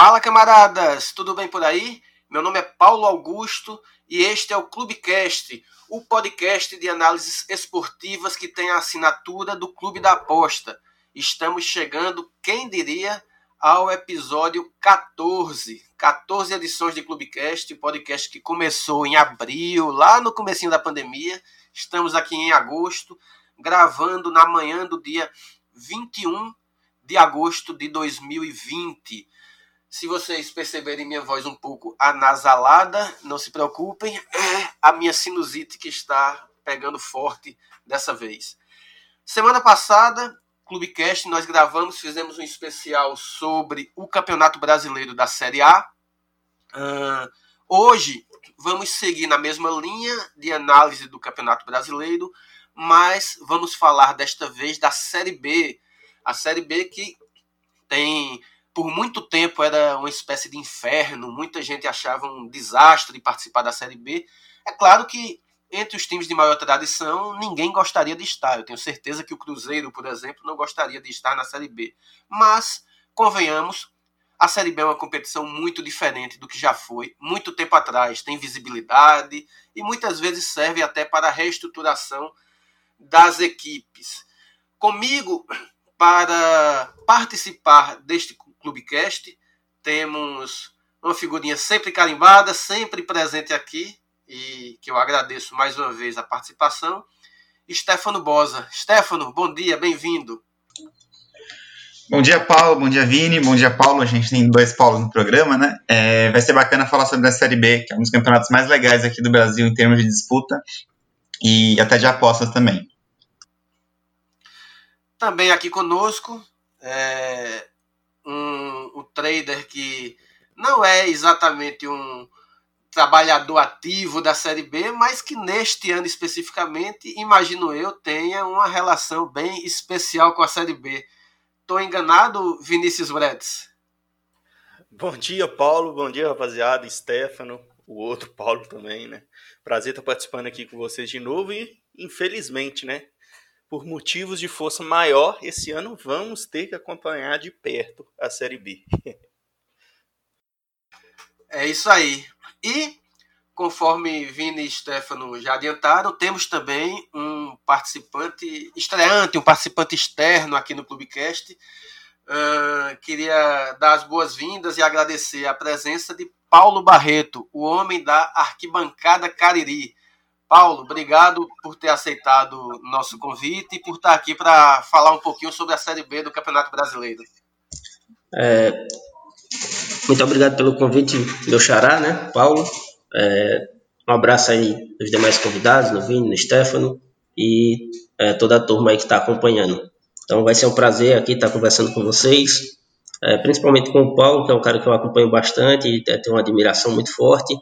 Fala camaradas, tudo bem por aí? Meu nome é Paulo Augusto e este é o Clubecast, o podcast de análises esportivas que tem a assinatura do Clube da Aposta. Estamos chegando, quem diria, ao episódio 14. 14 edições de Clubecast, podcast que começou em abril, lá no comecinho da pandemia. Estamos aqui em agosto, gravando na manhã do dia 21 de agosto de 2020. Se vocês perceberem minha voz um pouco anasalada, não se preocupem, é a minha sinusite que está pegando forte dessa vez. Semana passada, Clubecast, nós gravamos, fizemos um especial sobre o Campeonato Brasileiro da Série A. Uh, hoje, vamos seguir na mesma linha de análise do Campeonato Brasileiro, mas vamos falar desta vez da Série B. A Série B que tem por muito tempo era uma espécie de inferno, muita gente achava um desastre participar da Série B. É claro que entre os times de maior tradição, ninguém gostaria de estar. Eu tenho certeza que o Cruzeiro, por exemplo, não gostaria de estar na Série B. Mas, convenhamos, a Série B é uma competição muito diferente do que já foi muito tempo atrás. Tem visibilidade e muitas vezes serve até para a reestruturação das equipes. Comigo, para participar deste Clubecast. Temos uma figurinha sempre carimbada, sempre presente aqui, e que eu agradeço mais uma vez a participação. Stefano Bosa. Stefano, bom dia, bem-vindo. Bom dia, Paulo. Bom dia, Vini. Bom dia, Paulo. A gente tem dois Paulos no programa, né? É, vai ser bacana falar sobre a Série B, que é um dos campeonatos mais legais aqui do Brasil em termos de disputa e até de apostas também. Também aqui conosco, é, trader que não é exatamente um trabalhador ativo da Série B, mas que neste ano especificamente, imagino eu, tenha uma relação bem especial com a Série B. Estou enganado, Vinícius Bredes? Bom dia, Paulo. Bom dia, rapaziada. Stefano, o outro Paulo também, né? Prazer estar participando aqui com vocês de novo e, infelizmente, né? Por motivos de força maior, esse ano vamos ter que acompanhar de perto a Série B. é isso aí. E, conforme Vini e Stefano já adiantaram, temos também um participante estreante, um participante externo aqui no Clubecast. Uh, queria dar as boas-vindas e agradecer a presença de Paulo Barreto, o homem da arquibancada Cariri. Paulo, obrigado por ter aceitado nosso convite e por estar aqui para falar um pouquinho sobre a Série B do Campeonato Brasileiro. É, muito obrigado pelo convite, meu xará, né, Paulo. É, um abraço aí aos demais convidados, no Vini, no Stefano e é, toda a turma aí que está acompanhando. Então vai ser um prazer aqui estar conversando com vocês, é, principalmente com o Paulo, que é um cara que eu acompanho bastante e tenho uma admiração muito forte.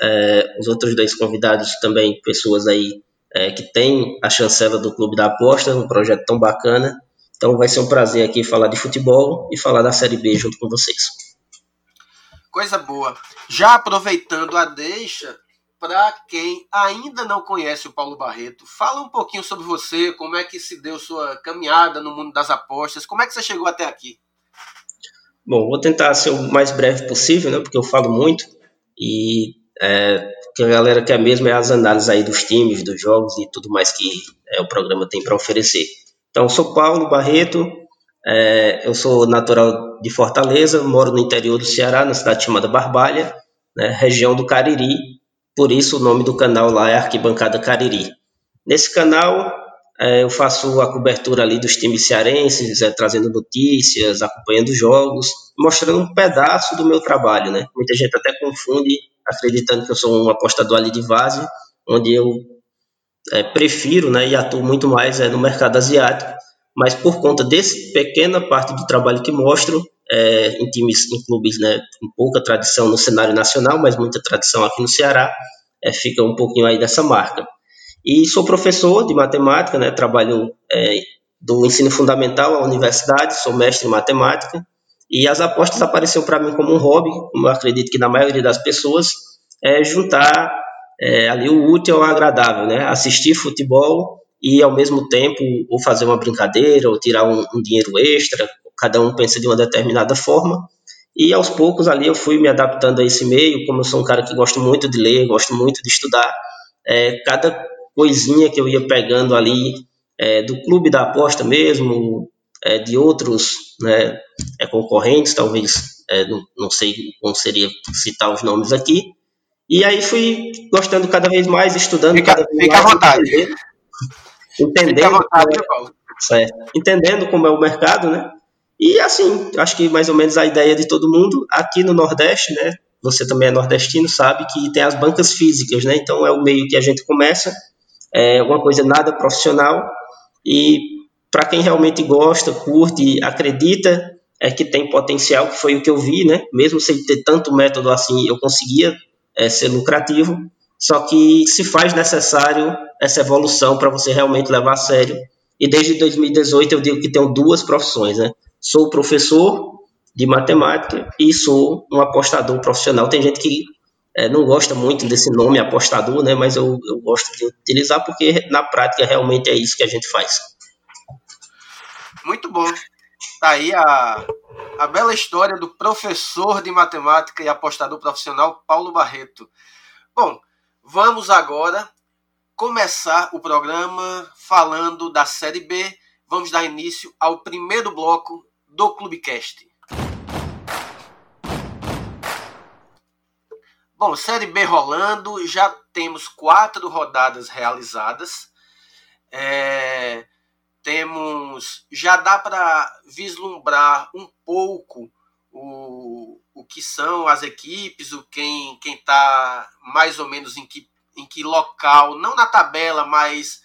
É, os outros dois convidados também, pessoas aí é, que têm a chancela do Clube da Aposta, um projeto tão bacana. Então vai ser um prazer aqui falar de futebol e falar da Série B junto com vocês. Coisa boa. Já aproveitando a deixa, para quem ainda não conhece o Paulo Barreto, fala um pouquinho sobre você, como é que se deu sua caminhada no mundo das apostas, como é que você chegou até aqui? Bom, vou tentar ser o mais breve possível, né, porque eu falo muito e é, o que a galera quer mesmo é as análises aí dos times, dos jogos e tudo mais que é, o programa tem para oferecer. Então, sou Paulo Barreto, é, eu sou natural de Fortaleza, moro no interior do Ceará, na cidade chamada Barbalha, né, região do Cariri, por isso o nome do canal lá é Arquibancada Cariri. Nesse canal é, eu faço a cobertura ali dos times cearenses, é, trazendo notícias, acompanhando jogos, mostrando um pedaço do meu trabalho, né? Muita gente até confunde acreditando que eu sou um apostador ali de base, onde eu é, prefiro né, e atuo muito mais é, no mercado asiático, mas por conta desse pequena parte do trabalho que mostro, é, em times, em clubes né, com pouca tradição no cenário nacional, mas muita tradição aqui no Ceará, é, fica um pouquinho aí dessa marca. E sou professor de matemática, né, trabalho é, do ensino fundamental à universidade, sou mestre em matemática, e as apostas apareceram para mim como um hobby, como eu acredito que na maioria das pessoas, é juntar é, ali o útil ao agradável, né? Assistir futebol e ao mesmo tempo ou fazer uma brincadeira ou tirar um, um dinheiro extra. Cada um pensa de uma determinada forma. E aos poucos ali eu fui me adaptando a esse meio, como eu sou um cara que gosto muito de ler, gosto muito de estudar, é, cada coisinha que eu ia pegando ali é, do clube da aposta mesmo, é, de outros né, é, concorrentes, talvez, é, não, não, sei como seria citar os nomes aqui. E aí fui gostando cada vez mais, estudando fica, cada vez fica mais. À vontade. Entendendo, fica à vontade, como, certo, entendendo como é o mercado, né? E assim, acho que mais ou menos a ideia de todo mundo, aqui no Nordeste, né? Você também é nordestino, sabe que tem as bancas físicas, né? Então é o meio que a gente começa, é uma coisa nada profissional, e para quem realmente gosta, curte, acredita é que tem potencial, que foi o que eu vi, né? Mesmo sem ter tanto método assim, eu conseguia é, ser lucrativo. Só que se faz necessário essa evolução para você realmente levar a sério. E desde 2018 eu digo que tenho duas profissões, né? Sou professor de matemática e sou um apostador profissional. Tem gente que é, não gosta muito desse nome apostador, né? Mas eu, eu gosto de utilizar porque na prática realmente é isso que a gente faz. Muito bom. Tá aí a, a bela história do professor de matemática e apostador profissional Paulo Barreto. Bom, vamos agora começar o programa falando da Série B. Vamos dar início ao primeiro bloco do Clubecast. Bom, Série B rolando, já temos quatro rodadas realizadas. É, temos. Já dá para vislumbrar um pouco o, o que são as equipes, o quem está mais ou menos em que, em que local, não na tabela, mas,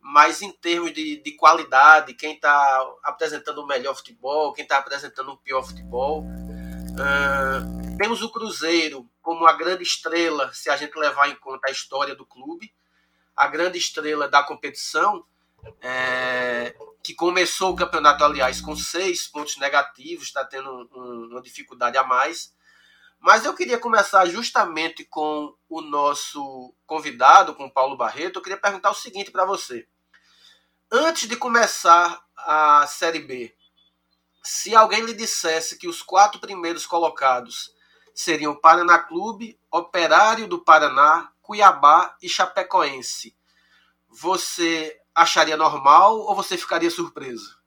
mas em termos de, de qualidade, quem está apresentando o melhor futebol, quem está apresentando o pior futebol. Uh, temos o Cruzeiro como a grande estrela, se a gente levar em conta a história do clube, a grande estrela da competição, é, que começou o campeonato, aliás, com seis pontos negativos, está tendo um, uma dificuldade a mais. Mas eu queria começar justamente com o nosso convidado, com o Paulo Barreto. Eu queria perguntar o seguinte para você. Antes de começar a Série B, se alguém lhe dissesse que os quatro primeiros colocados seriam Paraná Clube, Operário do Paraná, Cuiabá e Chapecoense. Você acharia normal ou você ficaria surpreso?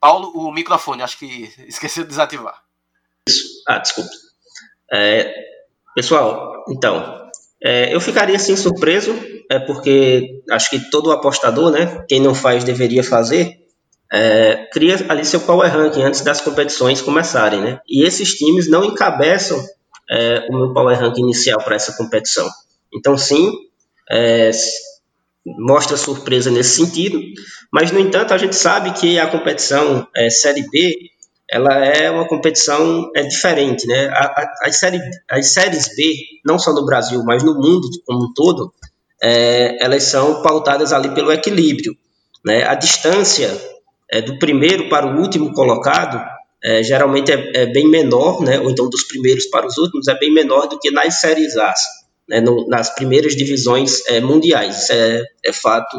Paulo, o microfone, acho que esqueci de desativar. Isso. Ah, desculpa. É, pessoal, então, é, eu ficaria assim surpreso, é porque acho que todo apostador, né, quem não faz deveria fazer, é, cria ali seu power ranking antes das competições começarem, né? E esses times não encabeçam é, o meu power ranking inicial para essa competição. Então, sim, é, mostra surpresa nesse sentido, mas no entanto a gente sabe que a competição é, Série B ela é uma competição é diferente, né? As, série, as séries B, não só no Brasil, mas no mundo como um todo, é, elas são pautadas ali pelo equilíbrio, né? A distância é, do primeiro para o último colocado é, geralmente é, é, bem menor, né, ou então dos primeiros para os últimos, é bem menor do que nas séries A, né, no, nas primeiras divisões é, mundiais. Isso é, é fato,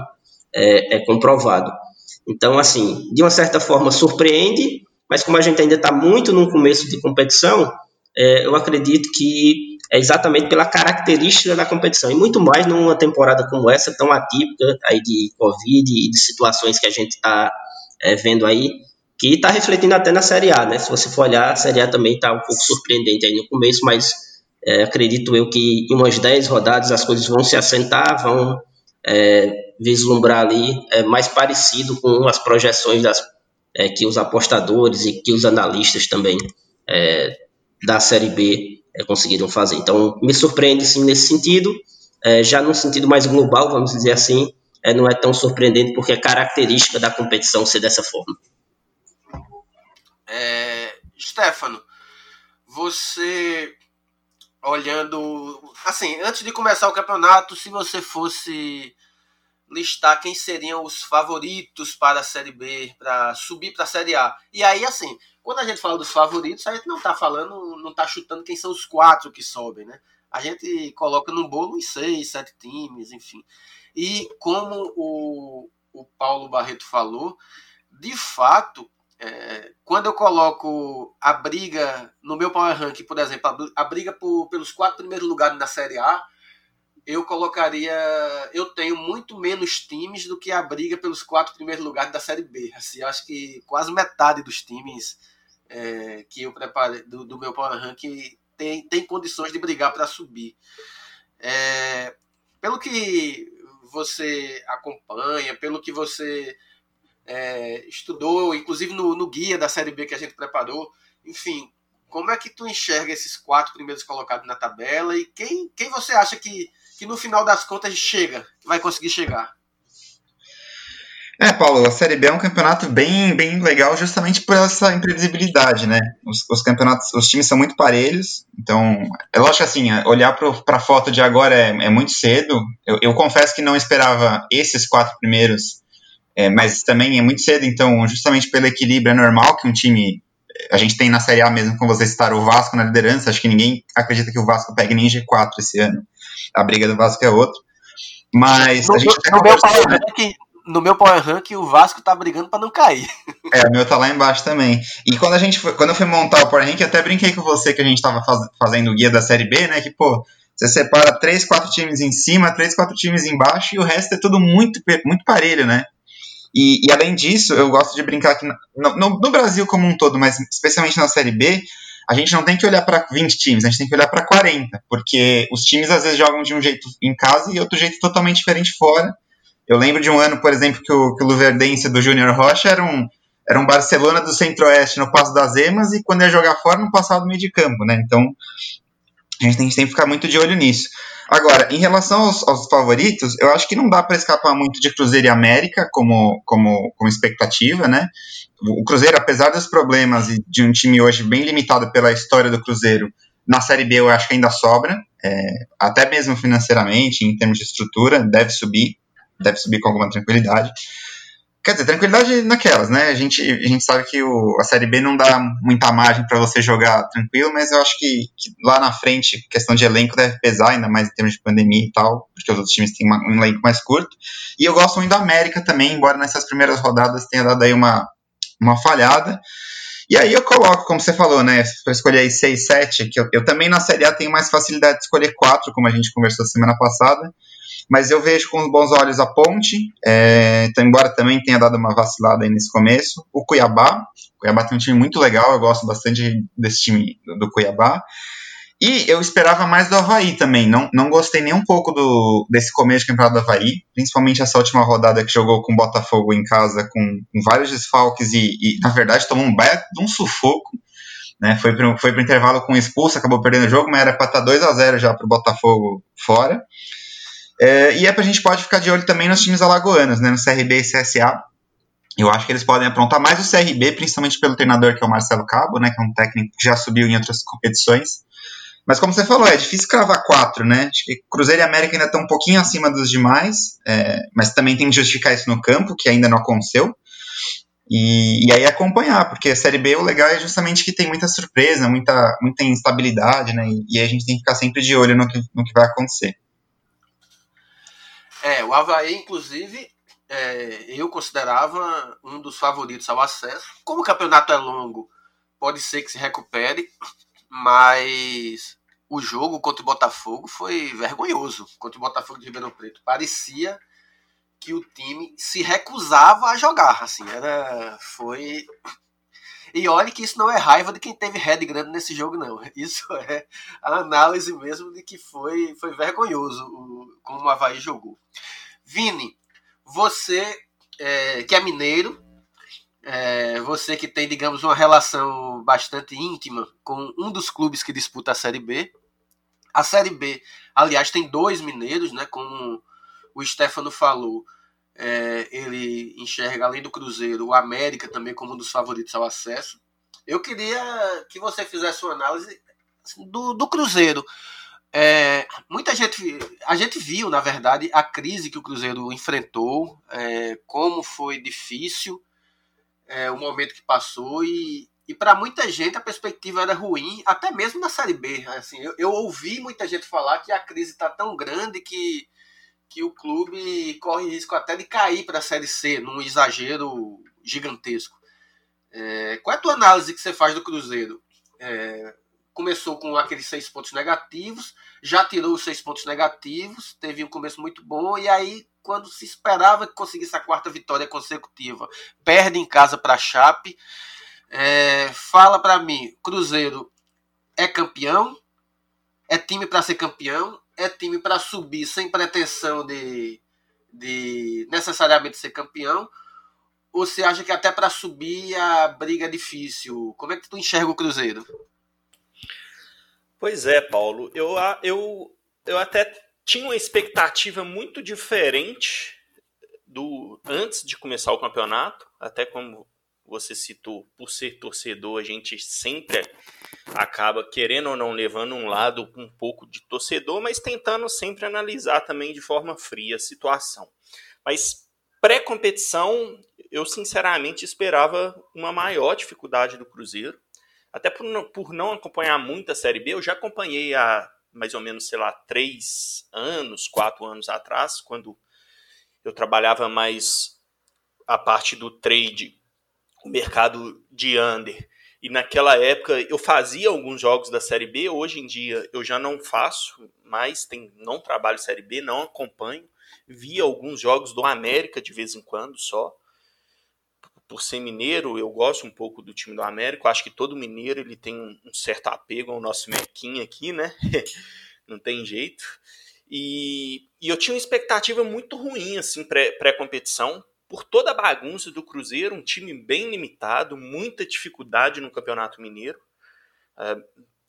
é, é, comprovado. Então, assim, de uma certa forma surpreende, mas como a gente ainda está muito no começo de competição, é, eu acredito que é exatamente pela característica da competição, e muito mais numa temporada como essa, tão atípica aí de Covid e de situações que a gente está vendo aí, que está refletindo até na Série A, né? Se você for olhar, a Série A também está um pouco surpreendente aí no começo, mas é, acredito eu que em umas 10 rodadas as coisas vão se assentar, vão é, vislumbrar ali é, mais parecido com as projeções das, é, que os apostadores e que os analistas também é, da Série B é, conseguiram fazer. Então, me surpreende sim nesse sentido, já num sentido mais global, vamos dizer assim, não é tão surpreendente porque é característica da competição ser dessa forma. É, Stefano, você olhando assim, antes de começar o campeonato, se você fosse listar quem seriam os favoritos para a Série B, para subir para a Série A. E aí, assim, quando a gente fala dos favoritos, a gente não está falando, não está chutando quem são os quatro que sobem, né? A gente coloca no bolo uns seis, sete times, enfim. E como o, o Paulo Barreto falou. De fato, é, quando eu coloco a briga no meu Power Rank, por exemplo, a, briga por, pelos quatro primeiros lugares na Série A, eu colocaria. Eu tenho muito menos times do que a briga pelos quatro primeiros lugares da Série B. Assim, eu acho que quase metade dos times é, que eu preparei do, do, meu Power Rank tem, tem condições de brigar para subir. É, pelo que você acompanha, pelo que você é, estudou, inclusive no, no, guia da Série B que a gente preparou. Enfim, como é que tu enxerga esses quatro primeiros colocados na tabela e quem, quem você acha que, que no final das contas chega, vai conseguir chegar? É, Paulo, a Série B é um campeonato bem, bem legal justamente por essa imprevisibilidade, né? Os, os campeonatos, os times são muito parelhos, então, é lógico assim, olhar para a foto de agora é, é muito cedo. Eu, eu, confesso que não esperava esses quatro primeiros é, mas também é muito cedo, então, justamente pelo equilíbrio, é normal que um time. A gente tem na Série A mesmo, como vocês citaram, o Vasco na liderança. Acho que ninguém acredita que o Vasco pegue nem G4 esse ano. A briga do Vasco é outra. Mas no a gente no, meu power rank, no meu Power Rank, o Vasco tá brigando para não cair. É, o meu tá lá embaixo também. E quando a gente foi, quando eu fui montar o Power Rank, eu até brinquei com você que a gente tava faz, fazendo o guia da Série B, né? Que, pô, você separa três, quatro times em cima, três, quatro times embaixo e o resto é tudo muito, muito parelho, né? E, e, além disso, eu gosto de brincar que no, no, no, Brasil como um todo, mas especialmente na Série B, a gente não tem que olhar para 20 times, a gente tem que olhar para 40, porque os times às vezes jogam de um jeito em casa e outro jeito totalmente diferente fora. Eu lembro de um ano, por exemplo, que o, que o Luverdense do Júnior Rocha era um, era um Barcelona do Centro-Oeste no Passo das Emas e quando ia jogar fora, não passava do meio de campo, né? Então, a gente tem, tem que ficar muito de olho nisso. Agora, em relação aos, aos favoritos, eu acho que não dá para escapar muito de Cruzeiro e América como, como, como expectativa, né? O Cruzeiro, apesar dos problemas de um time hoje bem limitado pela história do Cruzeiro, na Série B eu acho que ainda sobra, é, até mesmo financeiramente, em termos de estrutura, deve subir, deve subir com alguma tranquilidade. Quer dizer, tranquilidade naquelas, né? A gente, a gente sabe que o, a Série B não dá muita margem para você jogar tranquilo, mas eu acho que, que, lá na frente, questão de elenco deve pesar, ainda mais em termos de pandemia e tal, porque os outros times têm uma, um elenco mais curto. E eu gosto muito da América também, embora nessas primeiras rodadas tenha dado aí uma, uma falhada. E aí eu coloco, como você falou, né? Para escolher aí 6, 7, que eu, eu também na Série A tenho mais facilidade de escolher 4, como a gente conversou semana passada mas eu vejo com bons olhos a Ponte, é, então, embora também tenha dado uma vacilada aí nesse começo, o Cuiabá, o Cuiabá tem um time muito legal, eu gosto bastante desse time do, Cuiabá, e eu esperava mais do Havaí também, não, não gostei nem um pouco do, desse começo de campeonato do Havaí, principalmente essa última rodada que jogou com o Botafogo em casa, com, com vários desfalques e, e, na verdade, tomou um baita um sufoco, né, foi para o intervalo com expulso, acabou perdendo o jogo, mas era para estar 2 a 0 já para o Botafogo fora. É, e é pra gente pode ficar de olho também nos times alagoanos, né, no CRB e CSA. Eu acho que eles podem aprontar mais o CRB, principalmente pelo treinador que é o Marcelo Cabo, né, que é um técnico que já subiu em outras competições. Mas como você falou, é difícil cravar quatro, né? Acho que Cruzeiro e América ainda estão um pouquinho acima dos demais, é, mas também tem que justificar isso no campo, que ainda não aconteceu. E, e, aí acompanhar, porque a Série B o legal é justamente que tem muita surpresa, muita, muita instabilidade, né? E, e a gente tem que ficar sempre de olho no que, no que vai acontecer. É, o Havaí, inclusive, é, eu considerava um dos favoritos ao acesso. Como o campeonato é longo, pode ser que se recupere, mas o jogo contra o Botafogo foi vergonhoso. Contra o Botafogo de Ribeirão Preto. Parecia que o time se recusava a jogar. Assim, era. Foi. E olhe que isso não é raiva de quem teve head grande nesse jogo, não. Isso é a análise mesmo de que foi, foi vergonhoso o, como o Havaí jogou. Vini, você é, que é mineiro, é, você que tem, digamos, uma relação bastante íntima com um dos clubes que disputa a Série B. A Série B, aliás, tem dois mineiros, né? Como o Stefano falou, é, ele enxerga, além do Cruzeiro, o América também como um dos favoritos ao acesso. Eu queria que você fizesse uma análise do, do Cruzeiro. É, muita gente, a gente viu, na verdade, a crise que o Cruzeiro enfrentou, é, como foi difícil é, o momento que passou e, e para muita gente a perspectiva era ruim, até mesmo na Série B. Assim, eu, eu ouvi muita gente falar que a crise está tão grande que, que o clube corre risco até de cair para a Série C, num exagero gigantesco. É, qual é a tua análise que você faz do Cruzeiro? É, começou com aqueles seis pontos negativos, já tirou os seis pontos negativos, teve um começo muito bom, e aí, quando se esperava que conseguisse a quarta vitória consecutiva, perde em casa para a Chape. É, fala para mim, Cruzeiro é campeão? É time para ser campeão? É time para subir sem pretensão de, de necessariamente ser campeão? Ou você acha que até para subir a briga é difícil? Como é que tu enxerga o Cruzeiro? Pois é, Paulo. Eu, eu, eu até tinha uma expectativa muito diferente do antes de começar o campeonato, até como você citou, por ser torcedor, a gente sempre acaba querendo ou não levando um lado um pouco de torcedor, mas tentando sempre analisar também de forma fria a situação. Mas pré-competição, eu sinceramente esperava uma maior dificuldade do Cruzeiro, até por não, por não acompanhar muito a Série B, eu já acompanhei há mais ou menos, sei lá, três anos, quatro anos atrás, quando eu trabalhava mais a parte do trade o mercado de under. E naquela época eu fazia alguns jogos da Série B, hoje em dia eu já não faço mais, tem, não trabalho Série B, não acompanho. Vi alguns jogos do América de vez em quando só. Por ser mineiro, eu gosto um pouco do time do América. Eu acho que todo mineiro ele tem um certo apego ao nosso Mequinha aqui, né? não tem jeito. E, e, eu tinha uma expectativa muito ruim assim pré-competição, por toda a bagunça do Cruzeiro, um time bem limitado, muita dificuldade no Campeonato Mineiro. Uh,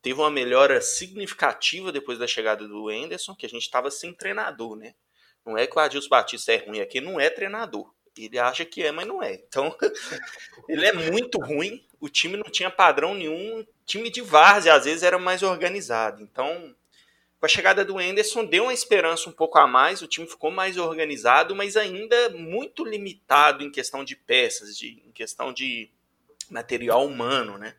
teve uma melhora significativa depois da chegada do Enderson, que a gente estava sem treinador, né? Não é que o Adilson Batista é ruim aqui, não é treinador. Ele acha que é, mas não é. Então, ele é muito ruim. O time não tinha padrão nenhum. Time de várzea, às vezes, era mais organizado. Então, com a chegada do Enderson, deu uma esperança um pouco a mais, o time ficou mais organizado, mas ainda muito limitado em questão de peças, de, em questão de material humano, né?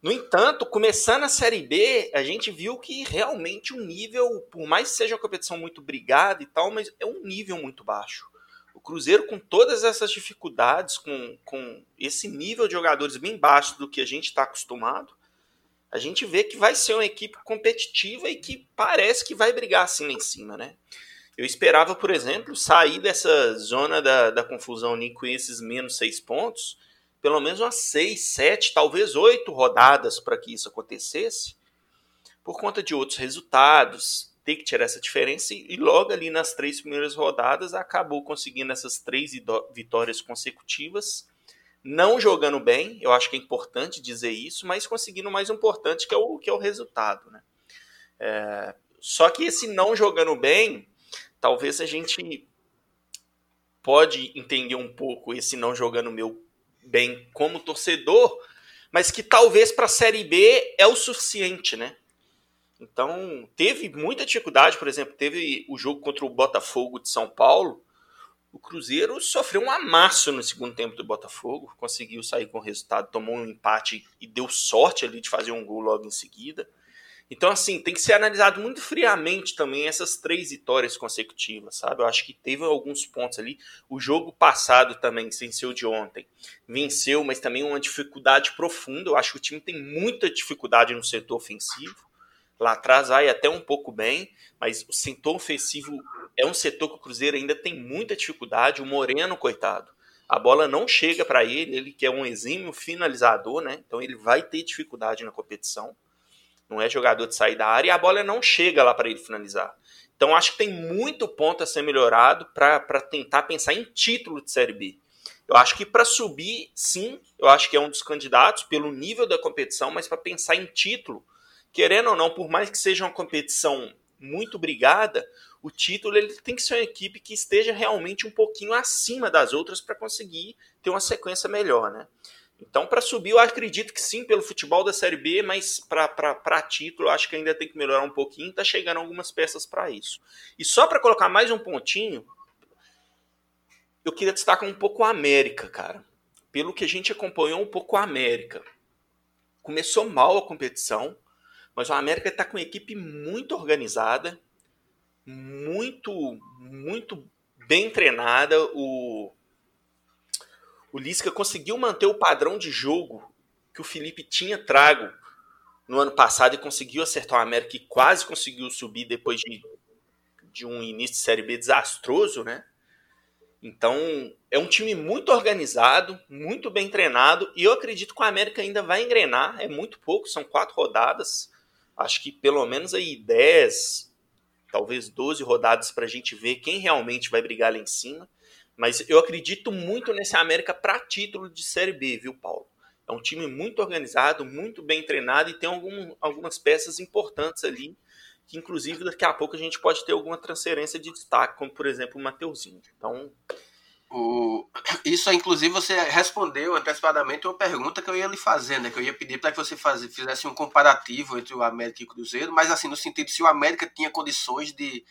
No entanto, começando a Série B, a gente viu que realmente o nível, por mais que seja uma competição muito brigada e tal, mas é um nível muito baixo. O Cruzeiro, com todas essas dificuldades, com, com esse nível de jogadores bem baixo do que a gente está acostumado, a gente vê que vai ser uma equipe competitiva e que parece que vai brigar assim lá em cima, né? Eu esperava, por exemplo, sair dessa zona da, da confusão ali com esses menos seis pontos, pelo menos umas seis, sete, talvez oito rodadas para que isso acontecesse, por conta de outros resultados, ter que tirar essa diferença e logo ali nas três primeiras rodadas acabou conseguindo essas três vitórias consecutivas não jogando bem, eu acho que é importante dizer isso, mas conseguindo o mais importante, que é o, que é o resultado. Né? É, só que esse não jogando bem, talvez a gente pode entender um pouco esse não jogando meu bem como torcedor, mas que talvez para a Série B é o suficiente, né? Então, teve muita dificuldade, por exemplo, teve o jogo contra o Botafogo de São Paulo, o Cruzeiro sofreu um amasso no segundo tempo do Botafogo, conseguiu sair com o resultado, tomou um empate e deu sorte ali de fazer um gol logo em seguida. Então, assim, tem que ser analisado muito friamente também essas três vitórias consecutivas, sabe? Eu acho que teve alguns pontos ali. O jogo passado também, sem ser o de ontem, venceu, mas também uma dificuldade profunda. Eu acho que o time tem muita dificuldade no setor ofensivo. Lá atrás vai até um pouco bem, mas o setor ofensivo é um setor que o Cruzeiro ainda tem muita dificuldade. O Moreno, coitado, a bola não chega para ele, ele que é um exímio finalizador, né? Então ele vai ter dificuldade na competição. Não é jogador de sair da área e a bola não chega lá para ele finalizar. Então acho que tem muito ponto a ser melhorado para tentar pensar em título de Série B. Eu acho que para subir, sim, eu acho que é um dos candidatos pelo nível da competição, mas para pensar em título, querendo ou não, por mais que seja uma competição muito brigada, o título ele tem que ser uma equipe que esteja realmente um pouquinho acima das outras para conseguir ter uma sequência melhor, né? Então, para subir, eu acredito que sim, pelo futebol da Série B, mas para título, acho que ainda tem que melhorar um pouquinho. Está chegando algumas peças para isso. E só para colocar mais um pontinho, eu queria destacar um pouco a América, cara. Pelo que a gente acompanhou um pouco a América. Começou mal a competição, mas o América está com uma equipe muito organizada, muito, muito bem treinada. O, o Lisca conseguiu manter o padrão de jogo que o Felipe tinha trago no ano passado e conseguiu acertar o América e quase conseguiu subir depois de, de um início de Série B desastroso, né? Então, é um time muito organizado, muito bem treinado, e eu acredito que o América ainda vai engrenar, é muito pouco, são quatro rodadas, acho que pelo menos aí 10, talvez 12 rodadas para a gente ver quem realmente vai brigar lá em cima, mas eu acredito muito nesse América para título de Série B, viu, Paulo? É um time muito organizado, muito bem treinado e tem algum, algumas peças importantes ali que inclusive daqui a pouco a gente pode ter alguma transferência de destaque, como por exemplo o Mateuzinho. Então. O... Isso, inclusive, você respondeu antecipadamente uma pergunta que eu ia lhe fazer, né? Que eu ia pedir para que você faz... fizesse um comparativo entre o América e o Cruzeiro, mas assim, no sentido se o América tinha condições de,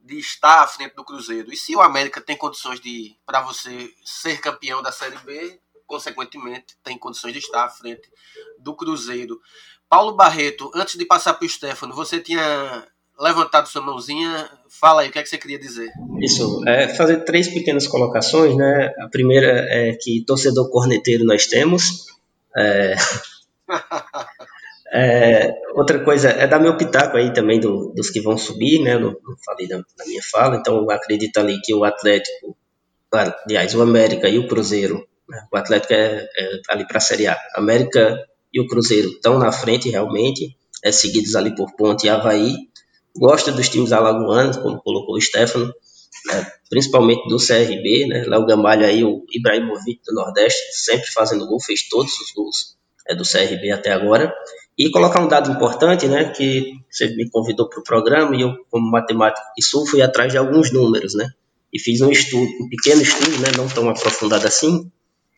de estar à frente do Cruzeiro. E se o América tem condições de, para você ser campeão da Série B, consequentemente, tem condições de estar à frente do Cruzeiro. Paulo Barreto, antes de passar para o Stefano, você tinha levantado sua mãozinha. Fala aí, o que, é que você queria dizer? Isso, é fazer três pequenas colocações, né? A primeira é que torcedor corneteiro nós temos. É... é... outra coisa é dar meu pitaco aí também do, dos que vão subir, né? Não, não falei na, na, minha fala, então eu acredito ali que o Atlético, aliás, o América e o Cruzeiro, né? o Atlético é, é ali para a Série A. América e o Cruzeiro estão na frente realmente, é, seguidos ali por Ponte e Havaí. Gosta dos times alagoanos, como colocou o Stefano, né, principalmente do CRB, né, Léo Gamalho aí, o Ibrahimovic do Nordeste, sempre fazendo gol, fez todos os gols é, do CRB até agora. E colocar um dado importante, né, que você me convidou para o programa e eu, como matemático e sul, fui atrás de alguns números, né, e fiz um estudo, um pequeno estudo, né, não tão aprofundado assim,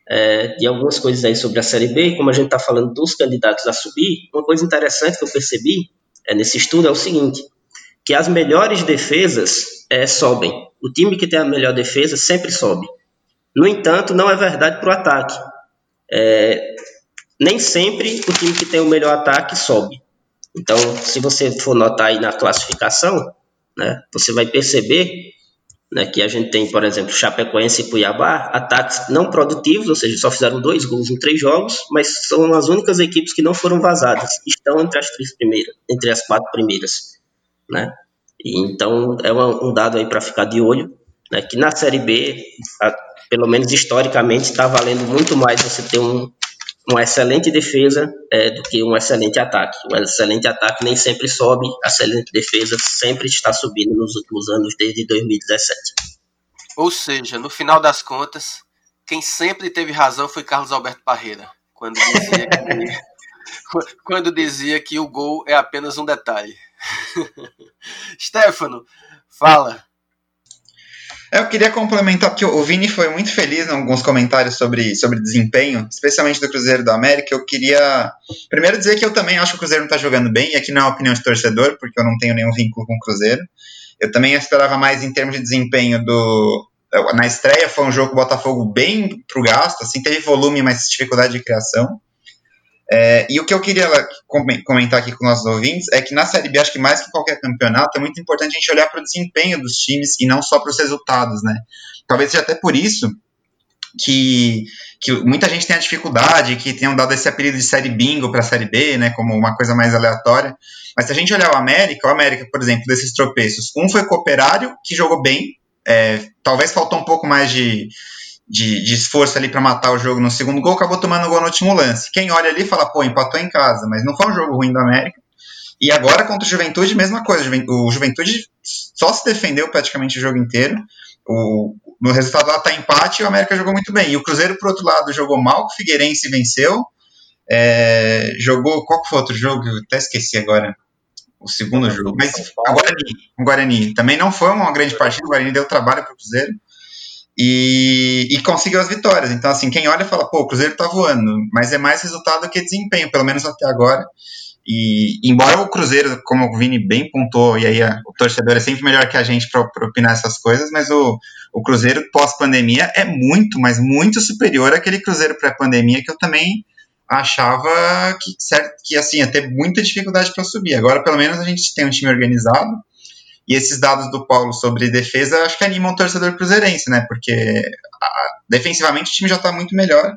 é, de algumas coisas aí sobre a Série B, como a gente está falando dos candidatos a subir, uma coisa interessante que eu percebi é, nesse estudo é o seguinte, que as melhores defesas é, sobem. O time que tem a melhor defesa sempre sobe. No entanto, não é verdade para o ataque. É, nem sempre o time que tem o melhor ataque sobe. Então, se você for notar aí na classificação, né, você vai perceber né, que a gente tem, por exemplo, Chapecoense e Cuiabá, ataques não produtivos, ou seja, só fizeram dois gols em três jogos, mas são as únicas equipes que não foram vazadas, estão entre as três primeiras, entre as quatro primeiras, né? E, então é um dado aí para ficar de olho, né, que na Série B, a, pelo menos historicamente, está valendo muito mais você ter um, uma excelente defesa é, do que um excelente ataque. O excelente ataque nem sempre sobe, a excelente defesa sempre está subindo nos últimos anos, desde 2017. Ou seja, no final das contas, quem sempre teve razão foi Carlos Alberto Parreira, quando dizia que, quando dizia que o gol é apenas um detalhe. Stefano, fala. Eu queria complementar, porque o Vini foi muito feliz em alguns comentários sobre, sobre desempenho, especialmente do Cruzeiro da América. Eu queria primeiro dizer que eu também acho que o Cruzeiro não está jogando bem, e aqui não é opinião de torcedor, porque eu não tenho nenhum vínculo com o Cruzeiro. Eu também esperava mais em termos de desempenho do. Na estreia foi um jogo Botafogo bem pro gasto, assim, teve volume, mas dificuldade de criação. É, e o que eu queria comentar aqui com nossos ouvintes é que na Série B, acho que mais que qualquer campeonato, é muito importante a gente olhar para o desempenho dos times e não só para os resultados, né? Talvez seja até por isso que, que muita gente tenha dificuldade, que tenham dado esse apelido de Série Bingo para a Série B, né? Como uma coisa mais aleatória. Mas se a gente olhar o América, o América, por exemplo, desses tropeços, um foi Cooperário, que jogou bem, é, talvez faltou um pouco mais de de, de esforço ali para matar o jogo no segundo gol, acabou tomando o gol no último lance. Quem olha ali fala, pô, empatou em casa, mas não foi um jogo ruim do América. E agora contra o Juventude, mesma coisa. O Juventude só se defendeu praticamente o jogo inteiro. O, no resultado lá tá empate e o América jogou muito bem. E o Cruzeiro, por outro lado, jogou mal, o Figueirense venceu. É, jogou. Qual foi outro jogo? Eu até esqueci agora. O segundo jogo. Mas o Guarani, o Guarani também não foi uma grande partida. O Guarani deu trabalho para o Cruzeiro e, e, conseguiu as vitórias. Então, assim, quem olha fala, pô, o Cruzeiro tá voando, mas é mais resultado do que desempenho, pelo menos até agora. E embora o Cruzeiro, como o Vini bem pontuou, e aí a, o torcedor é sempre melhor que a gente para opinar essas coisas, mas o, o Cruzeiro pós-pandemia é muito, mas muito superior àquele Cruzeiro pré-pandemia que eu também achava que, certo, que assim, ia ter muita dificuldade para subir. Agora, pelo menos, a gente tem um time organizado E esses dados do Paulo sobre defesa acho que animam o torcedor cruzeirense, né? Porque a, defensivamente o time já está muito melhor,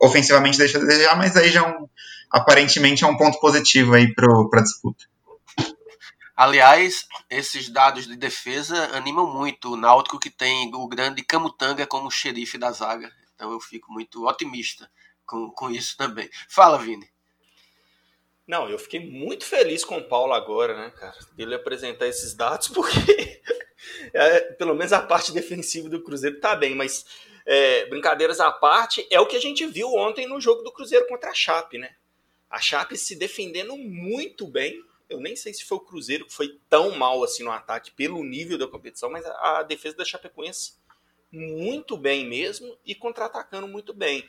ofensivamente deixa a desejar, mas aí já é um, aparentemente é um ponto positivo aí para a disputa. Aliás, esses dados de defesa animam muito o Náutico que tem o grande Camutanga como xerife da zaga. Então eu fico muito otimista com, com isso também. Fala, Vini. Não, eu fiquei muito feliz com o Paulo agora, né, cara? Dele apresentar esses dados, porque é, pelo menos a parte defensiva do Cruzeiro tá bem, mas é, brincadeiras à parte, é o que a gente viu ontem no jogo do Cruzeiro contra a Chape, né? A Chape se defendendo muito bem. Eu nem sei se foi o Cruzeiro que foi tão mal assim no ataque pelo nível da competição, mas a, a defesa da Chapecoense muito bem mesmo e contra-atacando muito bem.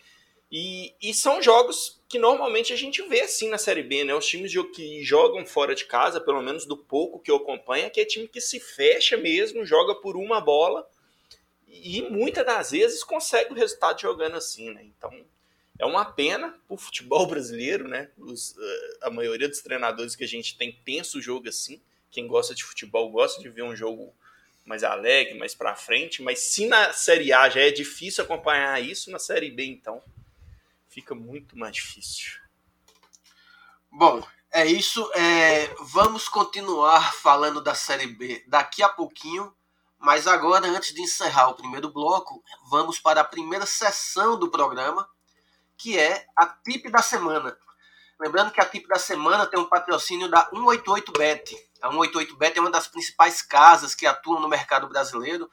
E, e, são jogos que normalmente a gente vê assim na Série B, né? Os times que jogam fora de casa, pelo menos do pouco que eu acompanho, que é time que se fecha mesmo, joga por uma bola e muitas das vezes consegue o resultado jogando assim, né? Então é uma pena o futebol brasileiro, né? Os, eh, a maioria dos treinadores que a gente tem pensa o jogo assim. Quem gosta de futebol gosta de ver um jogo mais alegre, mais para frente, mas se na Série A já é difícil acompanhar isso, na Série B então fica muito mais difícil. Bom, é isso. É, vamos continuar falando da Série B daqui a pouquinho, mas agora, antes de encerrar o primeiro bloco, vamos para a primeira sessão do programa, que é a tip da semana. Lembrando que a tip da semana tem um patrocínio da 188bet. A 188bet é uma das principais casas que atuam no mercado brasileiro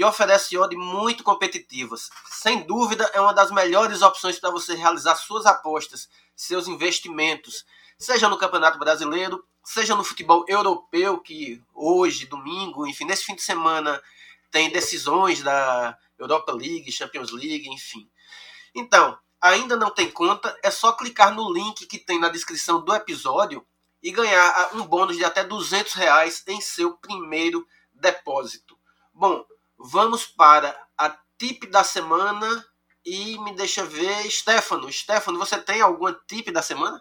e oferece odds muito competitivas. Sem dúvida, é uma das melhores opções para você realizar suas apostas, seus investimentos, seja no Campeonato Brasileiro, seja no futebol europeu, que hoje, domingo, enfim, nesse fim de semana tem decisões da Europa League, Champions League, enfim. Então, ainda não tem conta, é só clicar no link que tem na descrição do episódio e ganhar um bônus de até 200 reais em seu primeiro depósito. Bom, vamos para a tip da semana e me deixa ver, Stefano. Stefano, você tem alguma tip da semana?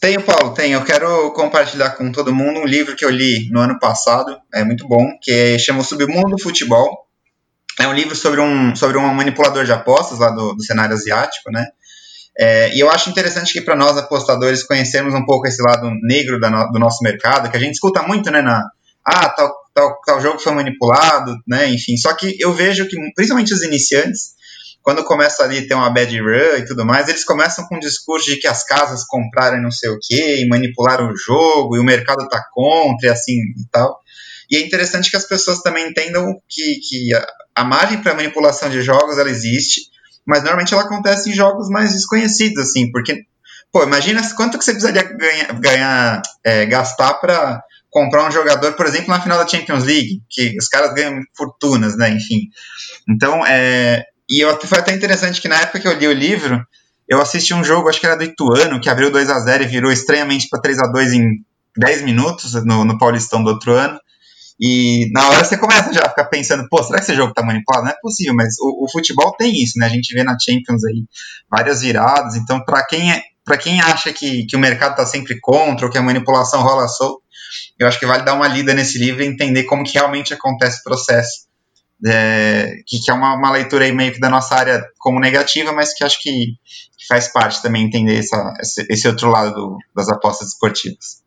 Tenho, Paulo, tenho. Eu quero compartilhar com todo mundo um livro que eu li no ano passado, é muito bom, que chama Submundo do Futebol. É um livro sobre um, sobre um manipulador de apostas lá do, do cenário asiático, né? É, e eu acho interessante que para nós apostadores conhecermos um pouco esse lado negro no, do nosso mercado, que a gente escuta muito, né, na, ah, tal, tal, tal jogo foi manipulado, né, enfim, só que eu vejo que, principalmente os iniciantes, quando começa ali a ter uma bad run e tudo mais, eles começam com um discurso de que as casas compraram não sei o que, e manipularam o jogo, e o mercado tá contra, e assim, e tal, e é interessante que as pessoas também entendam que, que a, a margem para manipulação de jogos ela existe, mas normalmente ela acontece em jogos mais desconhecidos, assim, porque, pô, imagina quanto que você precisaria ganhar, ganhar é, gastar para comprar um jogador, por exemplo, na final da Champions League, que os caras ganham fortunas, né, enfim. Então, é, e eu, foi até interessante que na época que eu li o livro, eu assisti um jogo, acho que era do Ituano, que abriu 2 a 0 e virou estranhamente para 3 a 2 em 10 minutos no, no Paulistão do outro ano. E na hora você começa já a ficar pensando, pô, será que esse jogo tá manipulado? Não é possível, mas o, o futebol tem isso, né? A gente vê na Champions aí várias viradas, então para quem é, para quem acha que, que o mercado tá sempre contra ou que a manipulação rola solto, eu acho que vale dar uma lida nesse livro e entender como que realmente acontece o processo. É, que, que, é uma, uma, leitura aí meio que da nossa área como negativa, mas que acho que, faz parte também entender essa, esse, esse outro lado do, das apostas esportivas.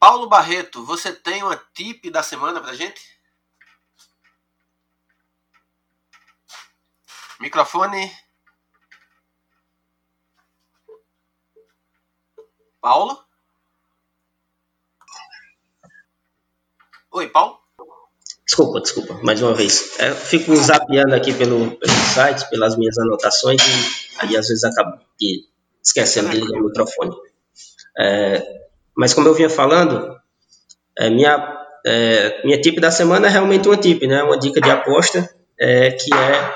Paulo Barreto, você tem uma tip da semana pra gente? Microfone. Paulo? Oi, Paulo? Desculpa, desculpa, mais uma vez. É, eu fico zapeando aqui pelo, pelo site, pelas minhas anotações, e aí às vezes acabo esquecendo de ligar o microfone. É, mas como eu vinha falando, é, minha, é, minha tip da semana é realmente uma tip, né? Uma dica de aposta é, que é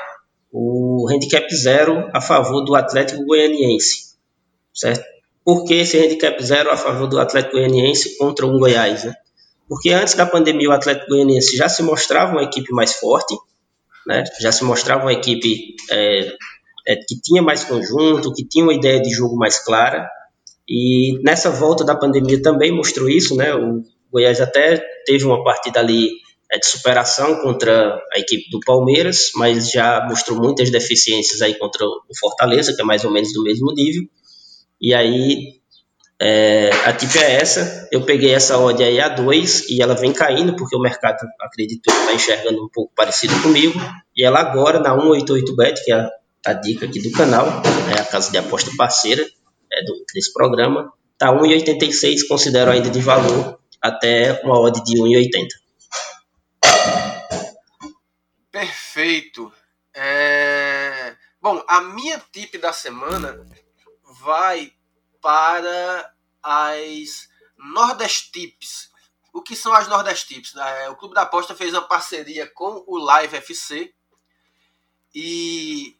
o handicap zero a favor do Atlético Goianiense, certo? Por que esse handicap zero a favor do Atlético Goianiense contra o Goiás, né? Porque antes da pandemia o Atlético Goianiense já se mostrava uma equipe mais forte, né? Já se mostrava uma equipe é, é, que tinha mais conjunto, que tinha uma ideia de jogo mais clara, e nessa volta da pandemia também mostrou isso, né? O Goiás até teve uma partida ali é, de superação contra a equipe do Palmeiras, mas já mostrou muitas deficiências aí contra o Fortaleza, que é mais ou menos do mesmo nível. E aí é, a tip é essa. Eu peguei essa odd aí a 2 e ela vem caindo, porque o mercado, acredito, está enxergando um pouco parecido comigo. E ela agora, na 188bet, que é a, a dica aqui do canal, é a casa de aposta parceira é, do, desse programa, está 1,86, considero ainda de valor, até uma odd de 1,80. Perfeito. É... Bom, a minha tip da semana vai para as Nordestips. O que são as Nordestips? É, o Clube da Aposta fez uma parceria com o Live FC e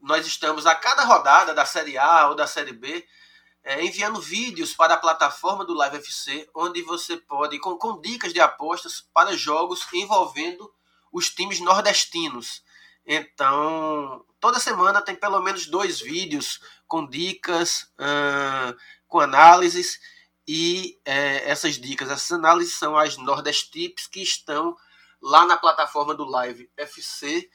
nós estamos a cada rodada da Série A ou da Série B é, enviando vídeos para a plataforma do Live FC, onde você pode, com, com dicas de apostas para jogos envolvendo os times nordestinos. Então, toda semana tem pelo menos dois vídeos com dicas, com análises. E é, essas dicas, essas análises são as Nordestips que estão lá na plataforma do Live FC.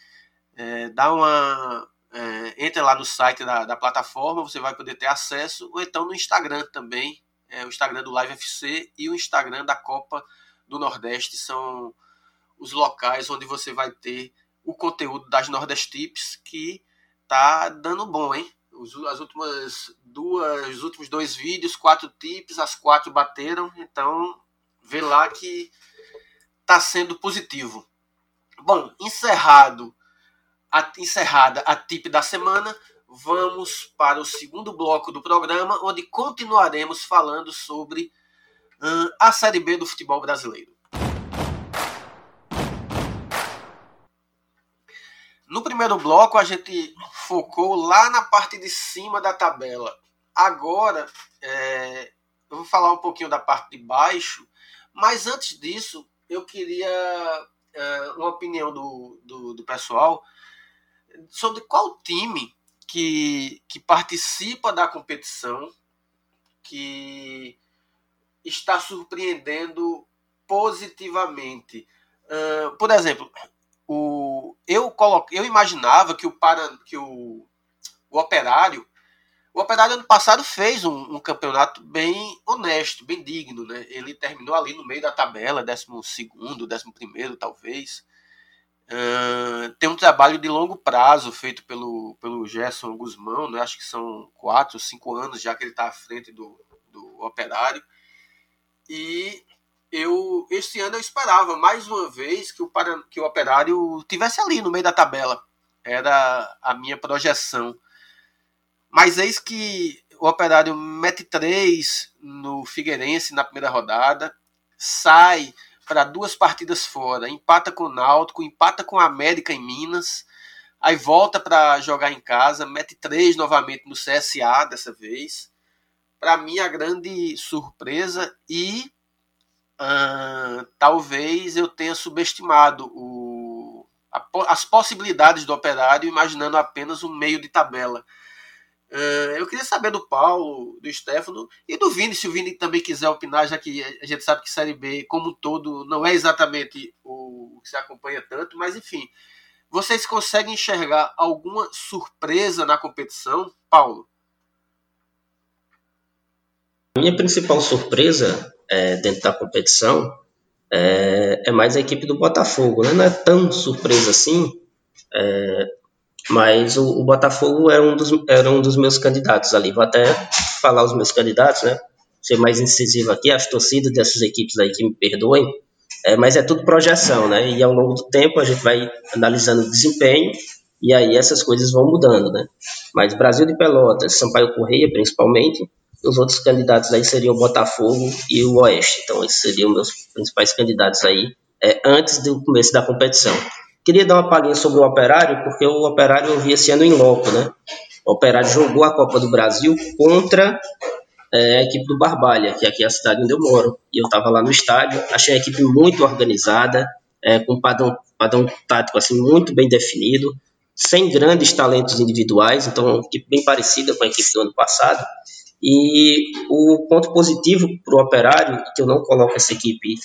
É, dá uma. É, entra lá no site da, da, plataforma, você vai poder ter acesso, ou então no Instagram também, é, o Instagram do Live FC e o Instagram da Copa do Nordeste são os locais onde você vai ter o conteúdo das Nordestips que tá dando bom, hein? As últimas duas, os últimos dois vídeos, quatro tips, as quatro bateram, então vê lá que tá sendo positivo. Bom, encerrado a, encerrada a tip da semana, vamos para o segundo bloco do programa, onde continuaremos falando sobre hum, a Série B do futebol brasileiro. No primeiro bloco, a gente focou lá na parte de cima da tabela. Agora, é, eu vou falar um pouquinho da parte de baixo, mas antes disso, eu queria é, uma opinião do, do, do, pessoal sobre qual time que, que participa da competição que está surpreendendo positivamente. Uh, por exemplo, o, eu, coloquei, eu imaginava que o, para, que o, o Operário o Operário ano passado fez um, um, campeonato bem honesto, bem digno, né? Ele terminou ali no meio da tabela, 12 segundo, 11 primeiro, talvez. Uh, tem um trabalho de longo prazo feito pelo, pelo Gerson Guzmão, né? acho que são quatro, cinco anos já que ele está à frente do, do Operário. E eu este ano eu esperava mais uma vez que o, que o Operário tivesse ali no meio da tabela. Era a minha projeção. Mas eis que o Operário mete três no Figueirense na primeira rodada, sai para duas partidas fora, empata com o Náutico, empata com a América em Minas, aí volta para jogar em casa, mete três novamente no CSA dessa vez. Para mim, a grande surpresa e Uh, talvez eu tenha subestimado o, a, as possibilidades do operário, imaginando apenas um meio de tabela. Uh, eu queria saber do Paulo, do Stefano e do Vini, se o Vini também quiser opinar, já que a gente sabe que Série B, como um todo, não é exatamente o, que se acompanha tanto, mas enfim. Vocês conseguem enxergar alguma surpresa na competição, Paulo? Minha principal surpresa é, dentro da competição é, é, mais a equipe do Botafogo. Né? Não é tão surpresa assim, é, mas o, o, Botafogo era um, dos, era um dos meus candidatos ali. Vou até falar os meus candidatos, né? ser mais incisivo aqui, as torcidas dessas equipes aí que me perdoem, é, mas é tudo projeção, né? E ao longo do tempo a gente vai analisando o desempenho e aí essas coisas vão mudando, né? Mas Brasil de Pelotas, Sampaio Correia principalmente, os outros candidatos aí seriam o Botafogo e o Oeste. Então, esses seriam meus principais candidatos aí é, antes do começo da competição. Queria dar uma palhinha sobre o Operário, porque o Operário eu vi esse ano em loco, né? O Operário jogou a Copa do Brasil contra é, a equipe do Barbalha, que aqui é a cidade onde eu moro. E eu estava lá no estádio, achei a equipe muito organizada, é, com um padrão, padrão tático assim, muito bem definido, sem grandes talentos individuais, então uma equipe bem parecida com a equipe do ano passado E o ponto positivo para o Operário, que eu não coloco essa equipe,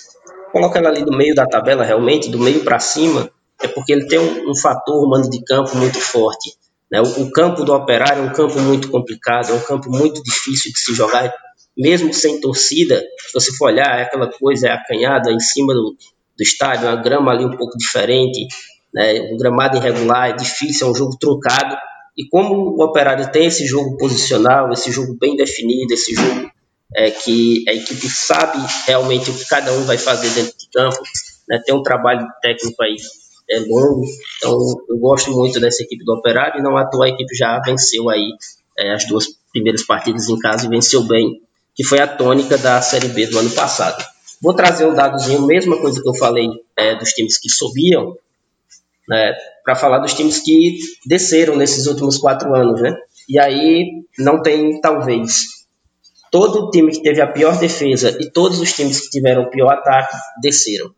coloco ela ali do meio da tabela realmente, do meio para cima, é porque ele tem um, um fator humano de campo muito forte. Né? O, o, campo do Operário é um campo muito complicado, é um campo muito difícil de se jogar, mesmo sem torcida. Se você for olhar, é aquela coisa, é acanhada em cima do, do estádio, a grama ali um pouco diferente, né? um gramado irregular, é difícil, é um jogo truncado. E como o Operário tem esse jogo posicional, esse jogo bem definido, esse jogo é, que a equipe sabe realmente o que cada um vai fazer dentro de campo, né? tem um trabalho técnico aí é longo, então eu gosto muito dessa equipe do Operário e não à toa a equipe já venceu aí é, as duas primeiras partidas em casa e venceu bem, que foi a tônica da Série B do ano passado. Vou trazer um dadozinho, mesma coisa que eu falei é, dos times que subiam, né, para falar dos times que desceram nesses últimos quatro anos, né? E aí não tem, talvez, todo time que teve a pior defesa e todos os times que tiveram o pior ataque desceram.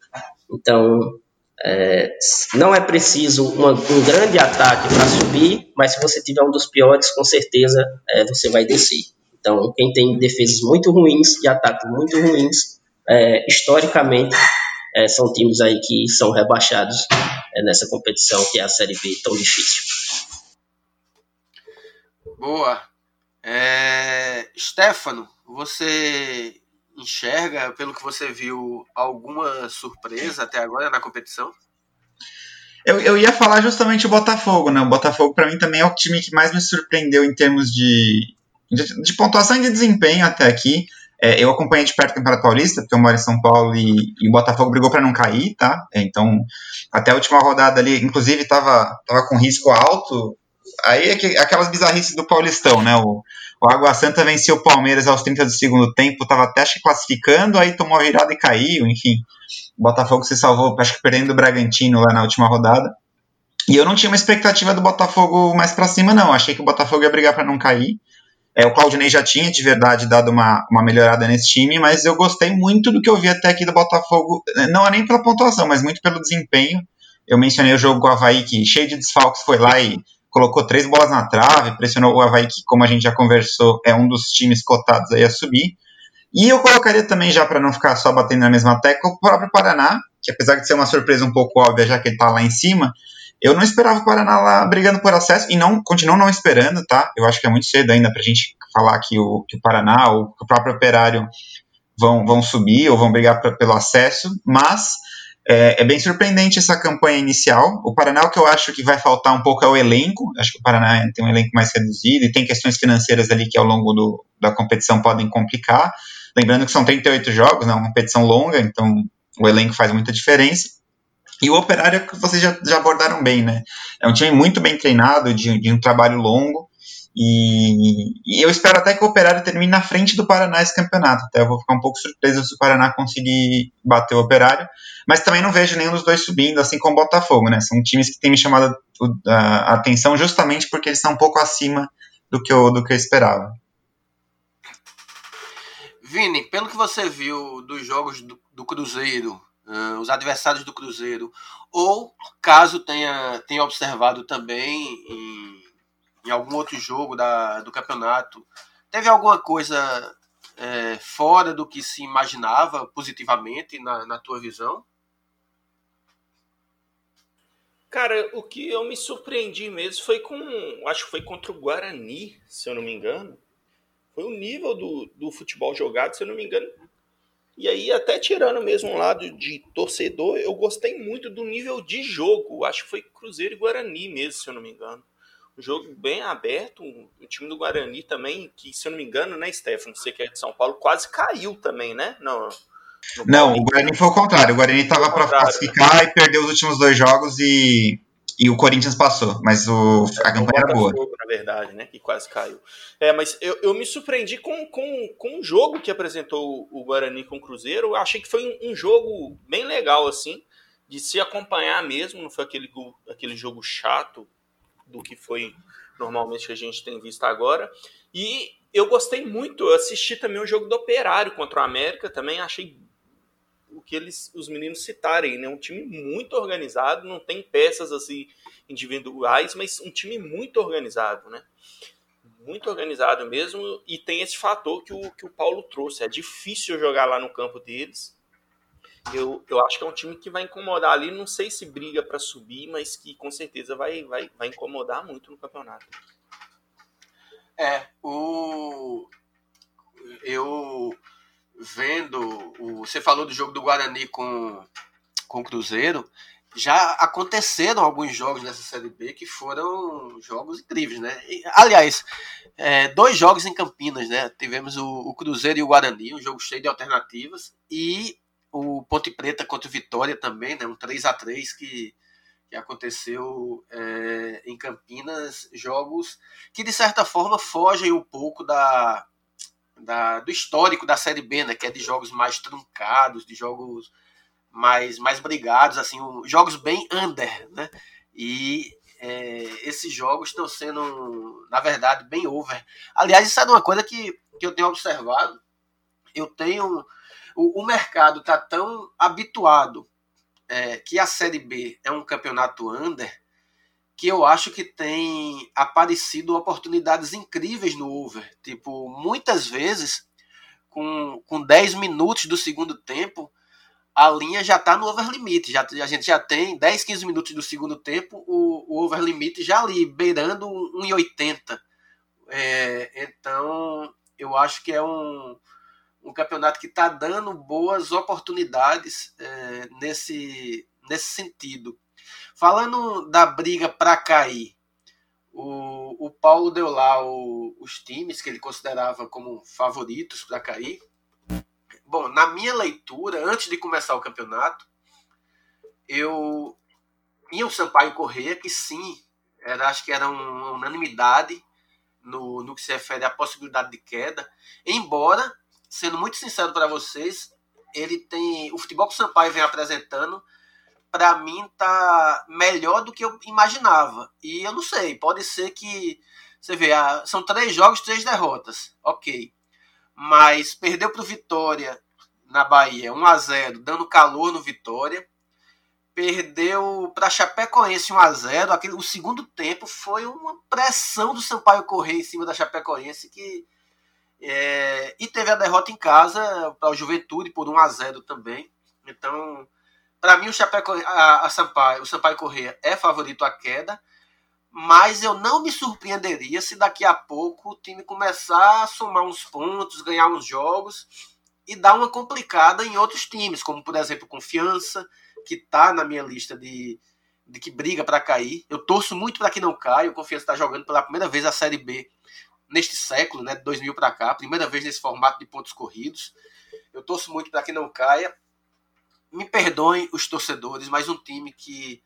Então, é, não é preciso uma, um grande ataque para subir, mas se você tiver um dos piores, com certeza é, você vai descer. Então, quem tem defesas muito ruins e ataques muito ruins, é, historicamente, é, são times aí que são rebaixados é, nessa competição que é a Série B tão difícil. Boa. É, Stefano, você enxerga, pelo que você viu, alguma surpresa até agora na competição? Eu, eu ia falar justamente o Botafogo, né? O Botafogo, para mim, também é o time que mais me surpreendeu em termos de, de, de pontuação e de desempenho até aqui. É, eu acompanhei de perto o Campeonato Paulista, porque eu moro em São Paulo e, e o Botafogo brigou para não cair, tá? É, então, até a última rodada ali, inclusive, estava tava com risco alto. Aí é que, aquelas bizarrices do Paulistão, né? O, o Água Santa venceu o Palmeiras aos 30 do segundo tempo, estava até acho, classificando, aí tomou a virada e caiu, enfim. O Botafogo se salvou, acho que perdendo o Bragantino lá na última rodada. E eu não tinha uma expectativa do Botafogo mais para cima, não. Achei que o Botafogo ia brigar para não cair. É, o Claudinei já tinha, de verdade, dado uma, uma melhorada nesse time, mas eu gostei muito do que eu vi até aqui do Botafogo. Não é nem pela pontuação, mas muito pelo desempenho. Eu mencionei o jogo com o Havaí, que cheio de desfalques foi lá e colocou três bolas na trave, pressionou o Havaí, que, como a gente já conversou, é um dos times cotados aí a subir. E eu colocaria também, já para não ficar só batendo na mesma tecla, o próprio Paraná, que apesar de ser uma surpresa um pouco óbvia, já que ele está lá em cima, eu não esperava o Paraná lá brigando por acesso e não continuo não esperando, tá? Eu acho que é muito cedo ainda para a gente falar que o, que o Paraná ou o próprio Operário vão, vão subir ou vão brigar pra, pelo acesso, mas é, é, bem surpreendente essa campanha inicial. O Paraná, o que eu acho que vai faltar um pouco é o elenco. Acho que o Paraná tem um elenco mais reduzido e tem questões financeiras ali que ao longo do, da competição podem complicar. Lembrando que são 38 jogos, né, uma competição longa, então o elenco faz muita diferença. E o Operário, que vocês já, já abordaram bem, né? É um time muito bem treinado, de, de um trabalho longo. E, e, eu espero até que o Operário termine na frente do Paraná esse campeonato. Até eu vou ficar um pouco surpreso se o Paraná conseguir bater o Operário. Mas também não vejo nenhum dos dois subindo, assim como o Botafogo, né? São times que têm me chamado a atenção justamente porque eles estão um pouco acima do que eu, do que eu esperava. Vini, pelo que você viu dos jogos do, do Cruzeiro, uh, os adversários do Cruzeiro, ou caso tenha, tenha observado também em em algum outro jogo da, do campeonato, teve alguma coisa é, fora do que se imaginava positivamente na, na tua visão? Cara, o que eu me surpreendi mesmo foi com. Acho que foi contra o Guarani, se eu não me engano. Foi o nível do, do futebol jogado, se eu não me engano. E aí, até tirando mesmo um lado de torcedor, eu gostei muito do nível de jogo. Acho que foi Cruzeiro e Guarani mesmo, se eu não me engano um jogo bem aberto. O time do Guarani também, que se eu não me engano, né, Stefano, você que é de São Paulo, quase caiu também, né? No, no não, o Guarani foi o contrário. O Guarani estava para classificar né? e perdeu os últimos dois jogos e, e o Corinthians passou. Mas o, a campanha era boa. Verdade, né? Que quase caiu. É, mas eu, eu me surpreendi com, com, com o jogo que apresentou o Guarani com o Cruzeiro. Eu achei que foi um, um jogo bem legal, assim, de se acompanhar mesmo. Não foi aquele, aquele jogo chato do que foi normalmente que a gente tem visto agora. E eu gostei muito, eu assisti também o jogo do Operário contra o América, também achei o que eles, os meninos citarem, né? Um time muito organizado, não tem peças assim individuais, mas um time muito organizado, né? muito organizado mesmo, e tem esse fator que o, que o Paulo trouxe. É difícil jogar lá no campo deles. Eu, eu acho que é um time que vai incomodar ali. Não sei se briga para subir, mas que com certeza vai, vai, vai incomodar muito no campeonato. É, o. Eu vendo. O... Você falou do jogo do Guarani com, com o Cruzeiro já aconteceram alguns jogos nessa Série B que foram jogos incríveis, né? E, aliás, é, dois jogos em Campinas, né? Tivemos o, o, Cruzeiro e o Guarani, um jogo cheio de alternativas, e o Ponte Preta contra o Vitória também, né? Um 3 a 3 que, que aconteceu é, em Campinas, jogos que de certa forma fogem um pouco da, da, do histórico da Série B, né? Que é de jogos mais truncados, de jogos mais, mais brigados, assim, um, jogos bem under, né? E é, esses jogos estão sendo, na verdade, bem over. Aliás, isso é uma coisa que, que eu tenho observado. Eu tenho. O, o mercado está tão habituado é, que a Série B é um campeonato under que eu acho que tem aparecido oportunidades incríveis no over. Tipo, muitas vezes, com, com 10 minutos do segundo tempo, a linha já está no over limite. Já, a gente já tem 10, 15 minutos do segundo tempo, o, o over limite já ali, beirando 1,80. É, então, eu acho que é um, um campeonato que está dando boas oportunidades é, nesse, nesse sentido. Falando da briga para cair, o, o Paulo deu lá o, os times que ele considerava como favoritos para cair. Bom, na minha leitura, antes de começar o campeonato, eu tinha o Sampaio Correia, que sim, era, acho que era uma unanimidade no, no que se refere à possibilidade de queda. Embora, sendo muito sincero para vocês, ele tem. O futebol que o Sampaio vem apresentando, para mim, tá melhor do que eu imaginava. E eu não sei, pode ser que. Você vê, ah, são três jogos, três derrotas. Ok mas perdeu para o Vitória na Bahia 1 a 0 dando calor no Vitória. Perdeu para Chapecoense 1 a 0 Aquele, O segundo tempo foi uma pressão do Sampaio correr em cima da Chapecoense que é, e teve a derrota em casa para o Juventude por 1 a 0 também. Então, para mim o Chapeco, a, a Sampaio, o Sampaio Correia é favorito à queda mas eu não me surpreenderia se daqui a pouco o time começar a somar uns pontos, ganhar uns jogos e dar uma complicada em outros times, como por exemplo Confiança, que está na minha lista de, de que briga para cair. Eu torço muito para que não caia. O Confiança está jogando pela primeira vez a Série B neste século, né, de 2000 para cá, primeira vez nesse formato de pontos corridos. Eu torço muito para que não caia. Me perdoem os torcedores, mas um time que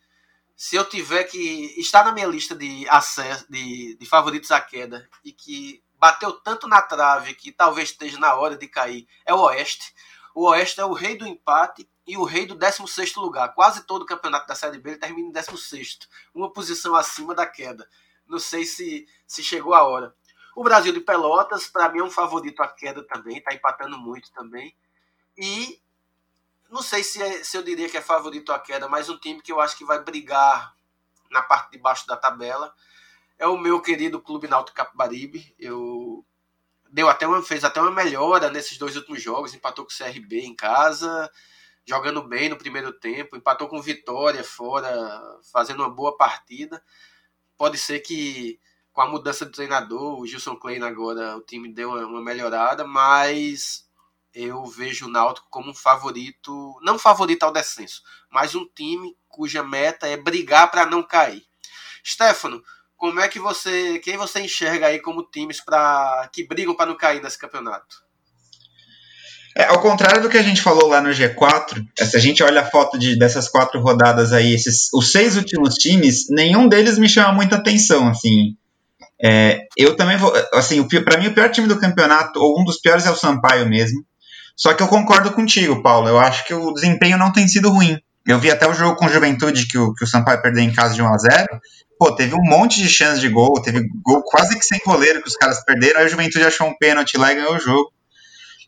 se eu tiver que estar na minha lista de acesso, de, de favoritos à queda e que bateu tanto na trave que talvez esteja na hora de cair, é o Oeste. O Oeste é o rei do empate e o rei do 16 lugar. Quase todo o campeonato da Série B ele termina em 16, uma posição acima da queda. Não sei se, se chegou a hora. O Brasil de Pelotas, para mim, é um favorito à queda também, está empatando muito também. E não sei se, é, se eu diria que é favorito à queda, mas um time que eu acho que vai brigar na parte de baixo da tabela é o meu querido Clube Náutico Capibaribe. Eu deu até uma, fez até uma melhora nesses dois últimos jogos, empatou com o CRB em casa, jogando bem no primeiro tempo, empatou com Vitória fora, fazendo uma boa partida. Pode ser que com a mudança de treinador, o Gilson Klein agora, o time deu uma, uma melhorada, mas eu vejo o Náutico como um favorito, não favorito ao descenso, mas um time cuja meta é brigar para não cair. Stefano, como é que você, quem você enxerga aí como times para que brigam para não cair nesse campeonato? É, ao contrário do que a gente falou lá no G4, se a gente olha a foto de, dessas quatro rodadas aí, esses, os seis últimos times, nenhum deles me chama muita atenção, assim. É, eu também vou, assim, para mim o pior time do campeonato, ou um dos piores é o Sampaio mesmo. Só que eu concordo contigo, Paulo. Eu acho que o desempenho não tem sido ruim. Eu vi até o jogo com Juventude que o, que o Sampaio perdeu em casa de 1 a 0 Pô, teve um monte de chance de gol, teve gol quase que sem goleiro que os caras perderam, aí o Juventude achou um pênalti lá e ganhou o jogo.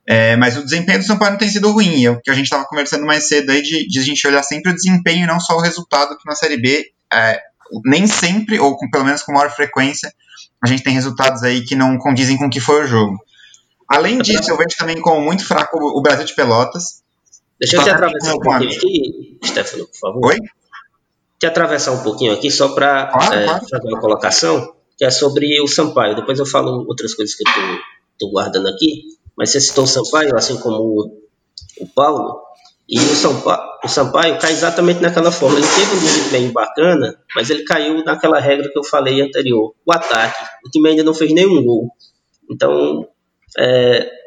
É, mas o desempenho do Sampaio não tem sido ruim. É o que a gente estava conversando mais cedo aí de, de, a gente olhar sempre o desempenho e não só o resultado, que na Série B, é, nem sempre, ou com, pelo menos com maior frequência, a gente tem resultados aí que não condizem com o que foi o jogo. Além disso, eu vejo também como muito fraco o Brasil de Pelotas. Deixa eu te atravessar um pouquinho aqui, Stefano, por favor. Oi? Te atravessar um pouquinho aqui só para claro, é, claro. fazer uma colocação, que é sobre o Sampaio. Depois eu falo outras coisas que eu estou guardando aqui. Mas você citou o Sampaio, assim como o, Paulo. E o, Sampaio, o Sampaio cai exatamente naquela forma. Ele teve um desempenho bacana, mas ele caiu naquela regra que eu falei anterior, o ataque. O time ainda não fez nenhum gol. Então, é,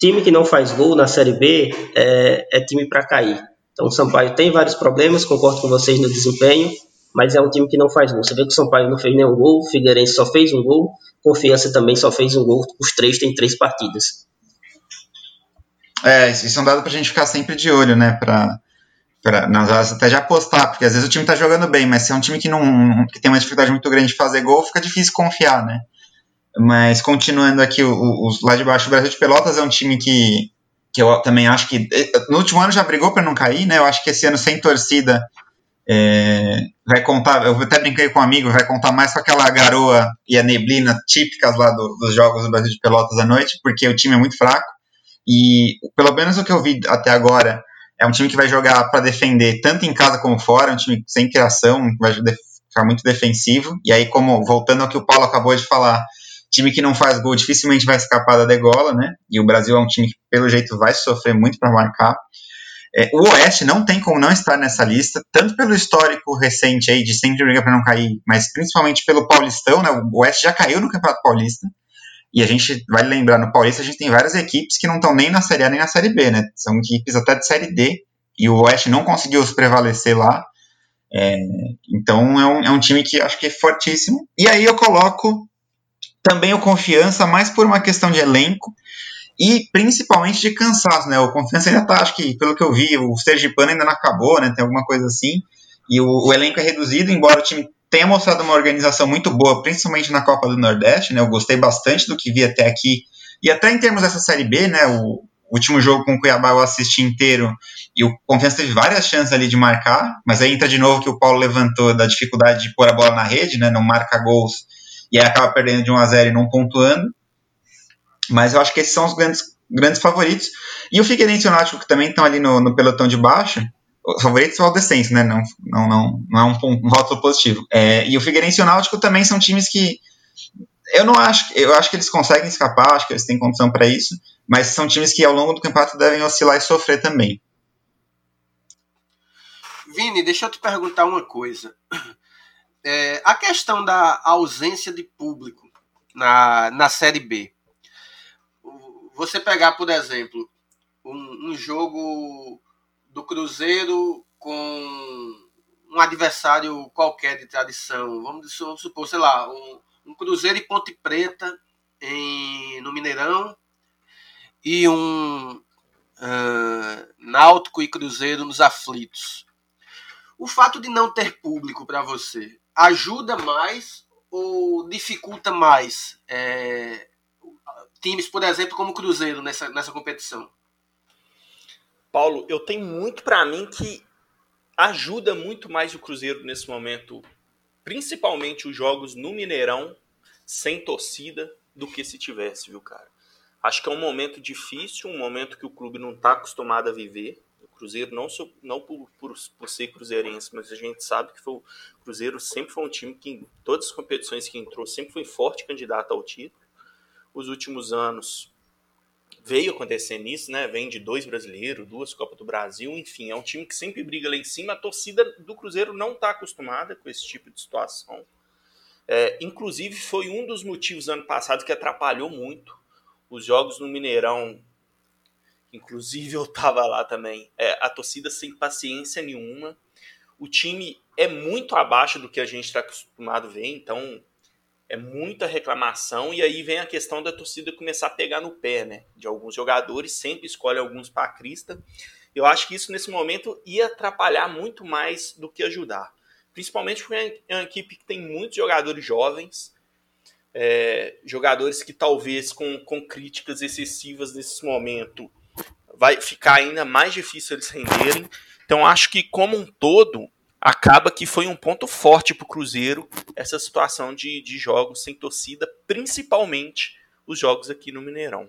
time que não faz gol na Série B é, é time para cair. Então, o Sampaio tem vários problemas, concordo com vocês no desempenho, mas é um time que não faz gol. Você vê que o Sampaio não fez nenhum gol, o Figueirense só fez um gol, Confiança também só fez um gol, os três têm três partidas. É, isso é um dado pra gente ficar sempre de olho, né? Pra, nas horas até de apostar, porque às vezes o time tá jogando bem, mas se é um time que, não, que tem uma dificuldade muito grande de fazer gol, fica difícil confiar, né? Mas continuando aqui, o, o, lá de baixo, o Brasil de Pelotas é um time que, que eu também acho que. No último ano já brigou para não cair, né? Eu acho que esse ano sem torcida é, vai contar. Eu até brinquei com um amigo, vai contar mais com aquela garoa e a neblina típicas lá do, dos jogos do Brasil de Pelotas à noite, porque o time é muito fraco. E pelo menos o que eu vi até agora é um time que vai jogar para defender tanto em casa como fora, um time sem criação, vai ficar muito defensivo. E aí, como voltando ao que o Paulo acabou de falar, time que não faz gol dificilmente vai escapar da degola, né? E o Brasil é um time que pelo jeito vai sofrer muito para marcar. É, o Oeste não tem como não estar nessa lista, tanto pelo histórico recente aí de sempre brigar para não cair, mas principalmente pelo Paulistão, né? O Oeste já caiu no Campeonato Paulista. E a gente vai lembrar, no Paulista a gente tem várias equipes que não estão nem na Série A nem na Série B, né? São equipes até de Série D, e o Oeste não conseguiu se prevalecer lá. É, então é um, é um time que acho que é fortíssimo. E aí eu coloco também o Confiança, mais por uma questão de elenco e principalmente de cansaço, né? O Confiança ainda tá, acho que, pelo que eu vi, o Sergipano ainda não acabou, né? Tem alguma coisa assim. E o, o elenco é reduzido, embora o time tenha mostrado uma organização muito boa, principalmente na Copa do Nordeste, né? Eu gostei bastante do que vi até aqui. E até em termos dessa Série B, né? O último jogo com o Cuiabá eu assisti inteiro e o Confiança teve várias chances ali de marcar, mas aí entra de novo que o Paulo levantou da dificuldade de pôr a bola na rede, né? Não marca gols e aí acaba perdendo de 1 a 0 e não pontuando. Mas eu acho que esses são os grandes, grandes favoritos. E o Figueirense e o Náutico, que também estão ali no, no pelotão de baixo, os favoritos são o descenso, né? Não, não, não, não é um, um voto positivo. É, e o Figueirense e o Náutico também são times que eu não acho, eu acho que eles conseguem escapar, acho que eles têm condição para isso, mas são times que ao longo do campeonato devem oscilar e sofrer também. Vini, deixa eu te perguntar uma coisa. É, a questão da ausência de público na, na Série B. Você pegar, por exemplo, um, um jogo do Cruzeiro com um adversário qualquer de tradição, vamos, supor, sei lá, um, um Cruzeiro e Ponte Preta em, no Mineirão e um uh, Náutico e Cruzeiro nos aflitos. O fato de não ter público para você ajuda mais ou dificulta mais é, times, por exemplo, como o Cruzeiro nessa, nessa competição? Paulo, eu tenho muito para mim que ajuda muito mais o Cruzeiro nesse momento, principalmente os jogos no Mineirão, sem torcida, do que se tivesse, viu, cara? Acho que é um momento difícil, um momento que o clube não está acostumado a viver. Cruzeiro, não, só, não por, por, por, ser cruzeirense, mas a gente sabe que foi, o Cruzeiro sempre foi um time que, em todas as competições que entrou, sempre foi forte candidato ao título. Os últimos anos veio acontecendo isso, né? Vem de dois brasileiros, duas Copas do Brasil, enfim, é um time que sempre briga lá em cima. A torcida do Cruzeiro não está acostumada com esse tipo de situação. É, inclusive, foi um dos motivos ano passado que atrapalhou muito os jogos no Mineirão inclusive eu tava lá também. É, a torcida sem paciência nenhuma. O time é muito abaixo do que a gente está acostumado a ver, então é muita reclamação. E aí vem a questão da torcida começar a pegar no pé, né? De alguns jogadores, sempre escolhe alguns para a crista. Eu acho que isso nesse momento ia atrapalhar muito mais do que ajudar. Principalmente porque é uma equipe que tem muitos jogadores jovens, é, jogadores que talvez com, com críticas excessivas nesse momento vai ficar ainda mais difícil eles renderem. Então acho que como um todo acaba que foi um ponto forte para o Cruzeiro essa situação de, de jogos sem torcida, principalmente os jogos aqui no Mineirão.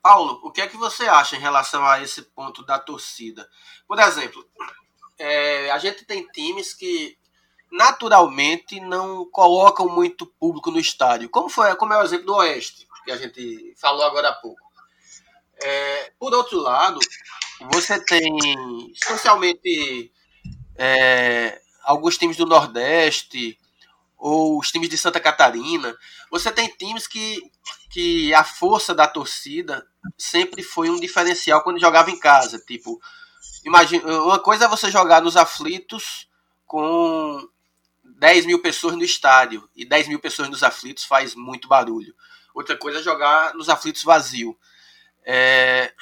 Paulo, o que é que você acha em relação a esse ponto da torcida? Por exemplo, é, a gente tem times que naturalmente não colocam muito público no estádio, como foi, como é o exemplo do Oeste, que a gente falou agora há pouco. É, por outro lado, você tem especialmente é, alguns times do Nordeste ou os times de Santa Catarina. Você tem times que, que a força da torcida sempre foi um diferencial quando jogava em casa. Tipo, imagina, uma coisa é você jogar nos aflitos com 10 mil pessoas no estádio. E 10 mil pessoas nos aflitos faz muito barulho. Outra coisa é jogar nos aflitos vazio. É,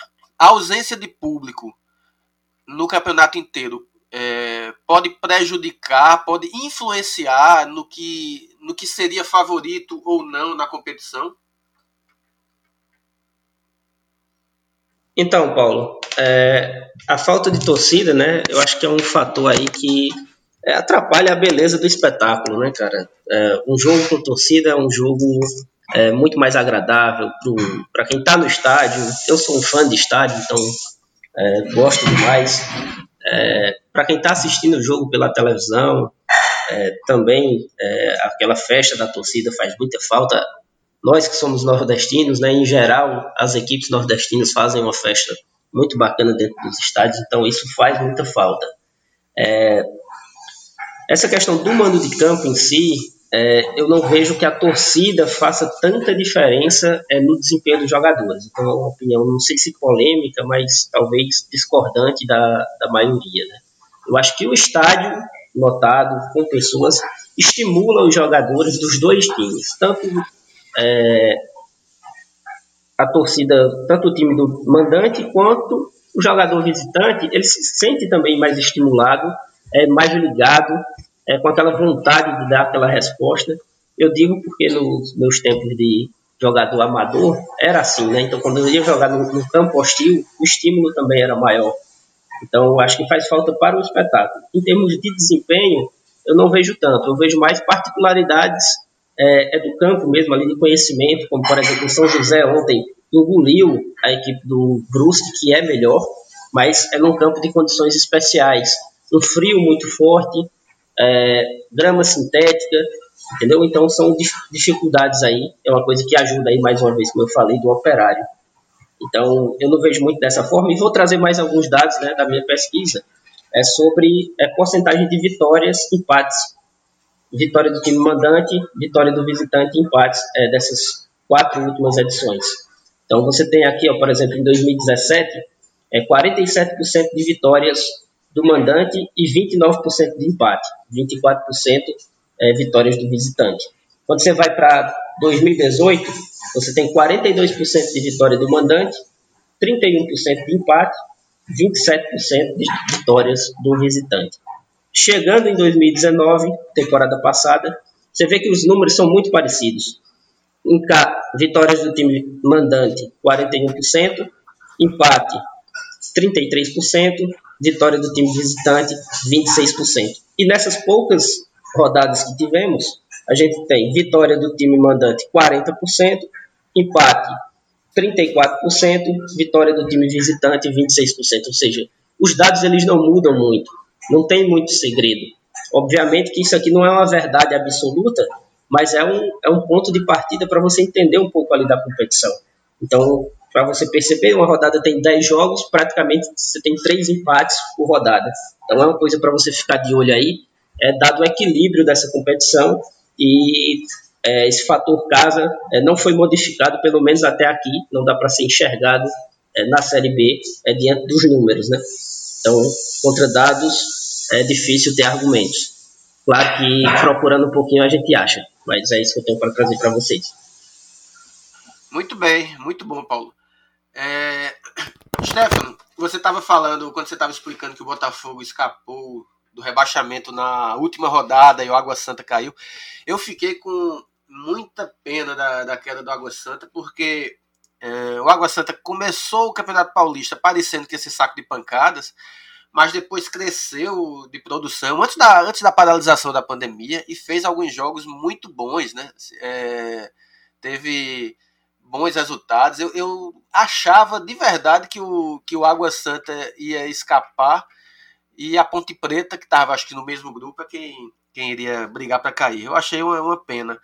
a ausência de público no campeonato inteiro é, pode prejudicar, pode influenciar no que, no que seria favorito ou não na competição? Então, Paulo, é, a falta de torcida, né? Eu acho que é um fator aí que é, atrapalha a beleza do espetáculo, né, cara? É, um jogo com torcida é um jogo é, muito mais agradável para quem está no estádio. Eu sou um fã de estádio, então é, gosto demais. É, para quem está assistindo o jogo pela televisão, é, também é, aquela festa da torcida faz muita falta. Nós que somos nordestinos, né, em geral, as equipes nordestinas fazem uma festa muito bacana dentro dos estádios, então isso faz muita falta. É, essa questão do mando de campo em si, é, eu não vejo que a torcida faça tanta diferença é, no desempenho dos jogadores. Então, é uma opinião, não sei se polêmica, mas talvez discordante da, da maioria. Né? Eu acho que o estádio lotado, com pessoas, estimula os jogadores dos dois times, tanto é, a torcida, tanto o time do mandante quanto o jogador visitante, ele se sente também mais estimulado, é mais ligado é, com aquela vontade de dar aquela resposta. Eu digo porque nos meus tempos de jogador amador era assim, né? Então, quando eu ia jogar no, no campo hostil, o estímulo também era maior. Então, acho que faz falta para o espetáculo. Em termos de desempenho, eu não vejo tanto. Eu vejo mais particularidades é, é do campo mesmo, ali de conhecimento, como, por exemplo, São José ontem engoliu a equipe do Brusque, que é melhor, mas é num campo de condições especiais. Um frio muito forte, é, grama sintética, entendeu? Então são dificuldades aí, é uma coisa que ajuda aí mais uma vez, como eu falei, do operário. Então eu não vejo muito dessa forma e vou trazer mais alguns dados né, da minha pesquisa é sobre é, porcentagem de vitórias, empates. Vitória do time mandante, vitória do visitante, empates é, dessas quatro últimas edições. Então você tem aqui, ó, por exemplo, em 2017, é 47% de vitórias do mandante e 29% de empate, 24% é, vitórias do visitante. Quando você vai para 2018, você tem 42% de vitória do mandante, 31% de empate, 27% de vitórias do visitante. Chegando em 2019, temporada passada, você vê que os números são muito parecidos. Em K, vitórias do time mandante, 41%, empate, 33%, vitória do time visitante 26%. E nessas poucas rodadas que tivemos, a gente tem vitória do time mandante 40%, empate 34%, vitória do time visitante 26%. Ou seja, os dados eles não mudam muito, não tem muito segredo. Obviamente que isso aqui não é uma verdade absoluta, mas é um, é um ponto de partida para você entender um pouco ali da competição. Então, para você perceber, uma rodada tem 10 jogos, praticamente você tem 3 empates por rodada. Então é uma coisa para você ficar de olho aí, é, dado o equilíbrio dessa competição e é, esse fator casa é, não foi modificado, pelo menos até aqui, não dá para ser enxergado é, na Série B é, diante dos números. Né? Então, contra dados, é difícil ter argumentos. Claro que procurando um pouquinho a gente acha, mas é isso que eu tenho para trazer para vocês. Muito bem, muito bom, Paulo. É... Stefano, você estava falando, quando você estava explicando que o Botafogo escapou do rebaixamento na última rodada e o Água Santa caiu, eu fiquei com muita pena da, da queda do Água Santa, porque é, o Água Santa começou o Campeonato Paulista parecendo que esse saco de pancadas, mas depois cresceu de produção antes da, antes da paralisação da pandemia e fez alguns jogos muito bons, né? É, teve bons resultados. Eu, eu achava de verdade que o, que o Água Santa ia escapar e a Ponte Preta, que estava acho que no mesmo grupo, é quem, quem iria brigar para cair. Eu achei uma, uma pena.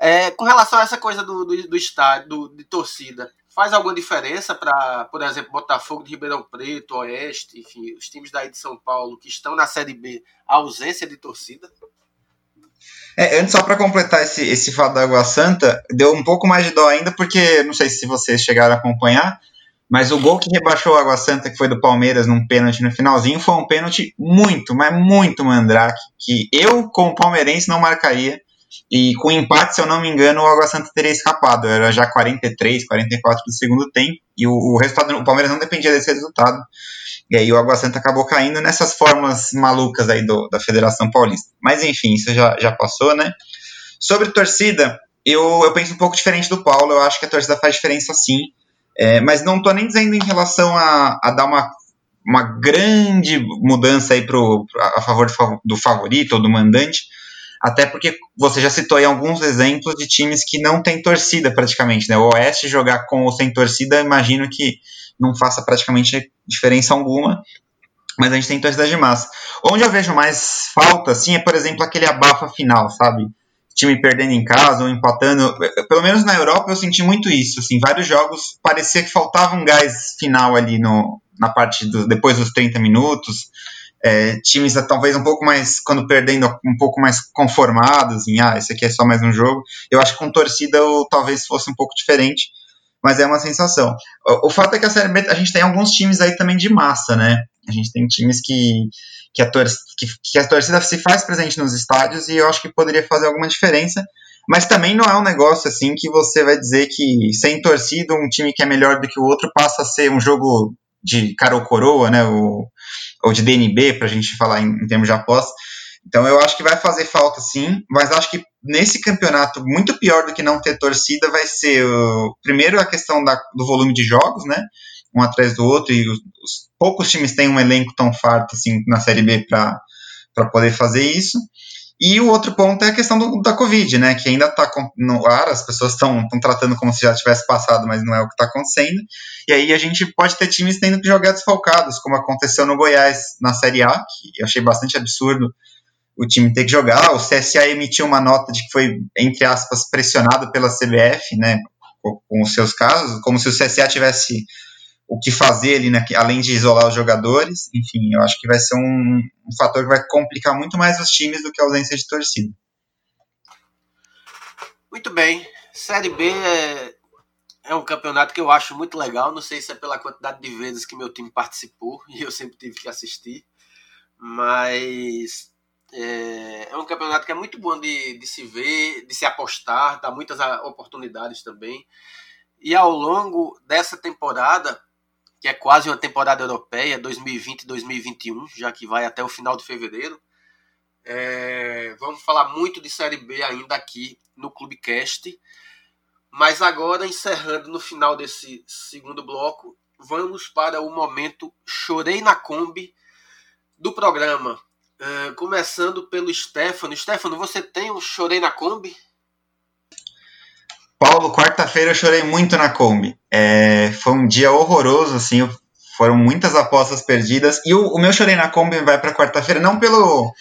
É, com relação a essa coisa do, do, do estádio, do, de torcida, faz alguma diferença para, por exemplo, Botafogo de Ribeirão Preto, Oeste, enfim, os times daí de São Paulo que estão na Série B, a ausência de torcida? É, antes, só para completar esse, esse fato da Água Santa, deu um pouco mais de dó ainda, porque não sei se vocês chegaram a acompanhar, mas o gol que rebaixou a Água Santa, que foi do Palmeiras num pênalti no finalzinho, foi um pênalti muito, mas muito mandrake, que eu, como palmeirense, não marcaria. E com empate, se eu não me engano, o Água Santa teria escapado. Era já 43, 44 do segundo tempo. E o, o resultado, o Palmeiras não dependia desse resultado. E aí o Água Santa acabou caindo nessas fórmulas malucas aí do, da Federação Paulista. Mas enfim, isso já, já passou, né? Sobre torcida, eu, eu penso um pouco diferente do Paulo. Eu acho que a torcida faz diferença sim. É, mas não estou nem dizendo em relação a, a dar uma, uma grande mudança aí pro, a favor do, favorito ou do mandante até porque você já citou aí alguns exemplos de times que não têm torcida praticamente, né? O Oeste jogar com ou sem torcida, imagino que não faça praticamente diferença alguma, mas a gente tem torcida de massa. Onde eu vejo mais falta, assim, é, por exemplo, aquele abafa final, sabe? Time perdendo em casa ou empatando. Pelo menos na Europa eu senti muito isso, assim, vários jogos parecia que faltava um gás final ali no, na parte do, depois dos 30 minutos é, times talvez um pouco mais, quando perdendo, um pouco mais conformados em, ah, esse aqui é só mais um jogo. Eu acho que com torcida eu, talvez fosse um pouco diferente, mas é uma sensação. O, o fato é que a Série B, a gente tem alguns times aí também de massa, né? A gente tem times que, que, a, tor que, que a torcida se faz presente nos estádios e eu acho que poderia fazer alguma diferença. Mas também não é um negócio assim que você vai dizer que sem torcida um time que é melhor do que o outro passa a ser um jogo de cara ou coroa, né? O, ou de DNB, para a gente falar em, em termos de aposta. Então eu acho que vai fazer falta sim, mas acho que nesse campeonato, muito pior do que não ter torcida, vai ser uh, primeiro a questão da, do volume de jogos, né? Um atrás do outro, e os, os poucos times têm um elenco tão farto assim na Série B para poder fazer isso. E o outro ponto é a questão do, da Covid, né? Que ainda está no ar, as pessoas estão tratando como se já tivesse passado, mas não é o que está acontecendo. E aí a gente pode ter times tendo que jogar desfalcados, como aconteceu no Goiás na Série A, que eu achei bastante absurdo o time ter que jogar. O CSA emitiu uma nota de que foi, entre aspas, pressionado pela CBF, né? Com os seus casos, como se o CSA tivesse o que fazer ali, né, além de isolar os jogadores. Enfim, eu acho que vai ser um, um fator que vai complicar muito mais os times do que a ausência de torcida. Muito bem. Série B é, é um campeonato que eu acho muito legal. Não sei se é pela quantidade de vezes que meu time participou e eu sempre tive que assistir. Mas é, é um campeonato que é muito bom de, de se ver, de se apostar, dá muitas oportunidades também. E ao longo dessa temporada, que é quase uma temporada europeia, 2020-2021, já que vai até o final de fevereiro. É, vamos falar muito de Série B ainda aqui no Clubecast. Mas agora, encerrando no final desse segundo bloco, vamos para o momento Chorei na Kombi do programa. É, começando pelo Stefano. Stefano, você tem um Chorei na Kombi? Paulo, quarta-feira eu chorei muito na Kombi. É, foi um dia horroroso, assim, foram muitas apostas perdidas. E o, o meu chorei na Kombi vai para quarta-feira, não pelo,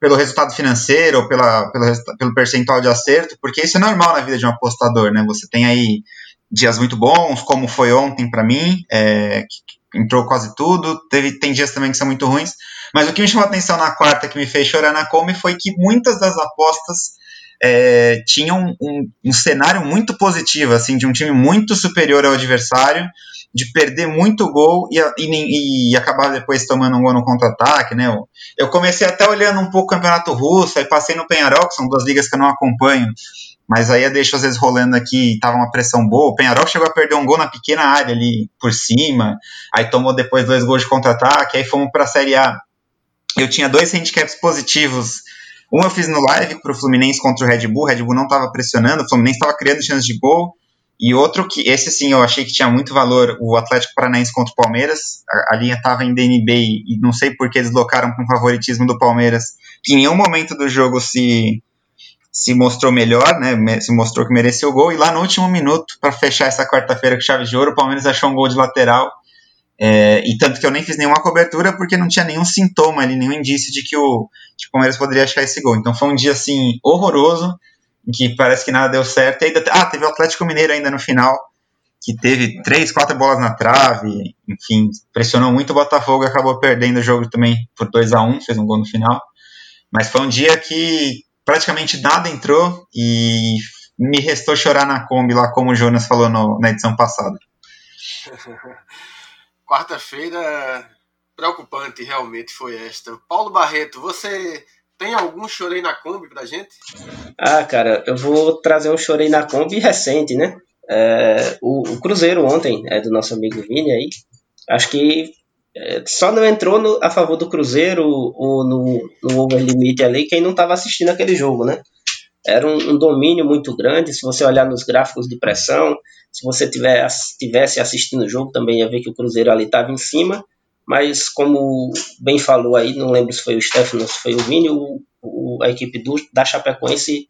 pelo resultado financeiro ou pela, pelo, pelo percentual de acerto, porque isso é normal na vida de um apostador, né? Você tem aí dias muito bons, como foi ontem para mim, é, que entrou quase tudo. Teve, tem dias também que são muito ruins. Mas o que me chamou a atenção na quarta, que me fez chorar na Kombi, foi que muitas das apostas é, tinham um, um, cenário muito positivo, assim, de um time muito superior ao adversário, de perder muito gol e, e, e acabar depois tomando um gol no contra-ataque, né? Eu, eu, comecei até olhando um pouco o Campeonato Russo, aí passei no Penharol, que são duas ligas que eu não acompanho, mas aí eu deixo às vezes rolando aqui, tava uma pressão boa, o Penharol chegou a perder um gol na pequena área ali por cima, aí tomou depois dois gols de contra-ataque, aí fomos para a Série A. Eu tinha dois handicaps positivos um eu fiz no live para o Fluminense contra o Red Bull, o Red Bull não estava pressionando, o Fluminense estava criando chances de gol. E outro que, esse sim, eu achei que tinha muito valor, o Atlético Paranaense contra o Palmeiras. A, a linha estava em DNB e, não sei por que deslocaram com o favoritismo do Palmeiras, que em nenhum momento do jogo se, se mostrou melhor, né? Se mostrou que mereceu o gol. E lá no último minuto, para fechar essa quarta-feira com chave de ouro, o Palmeiras achou um gol de lateral. É, e tanto que eu nem fiz nenhuma cobertura porque não tinha nenhum sintoma ali, nenhum indício de que o, o Palmeiras poderia achar esse gol. Então foi um dia assim horroroso em que parece que nada deu certo. E ainda, ah, teve o Atlético Mineiro ainda no final, que teve três, quatro bolas na trave, enfim, pressionou muito o Botafogo acabou perdendo o jogo também por 2 a 1 um, fez um gol no final. Mas foi um dia que praticamente nada entrou e me restou chorar na Kombi lá, como o Jonas falou no, na edição passada. Quarta-feira preocupante realmente foi esta. Paulo Barreto, você tem algum chorei na Kombi pra gente? Ah, cara, eu vou trazer um chorei na Kombi recente, né? É, o, o, Cruzeiro ontem, é do nosso amigo Vini aí, acho que é, só não entrou no, a favor do Cruzeiro ou no, no over limite ali quem não estava assistindo aquele jogo, né? Era um, um, domínio muito grande. Se você olhar nos gráficos de pressão, se você tiver, tivesse assistindo o jogo, também ia ver que o Cruzeiro ali estava em cima mas como bem falou aí, não lembro se foi o Stefano, se foi o Vini, o, o, a equipe do, da Chapecoense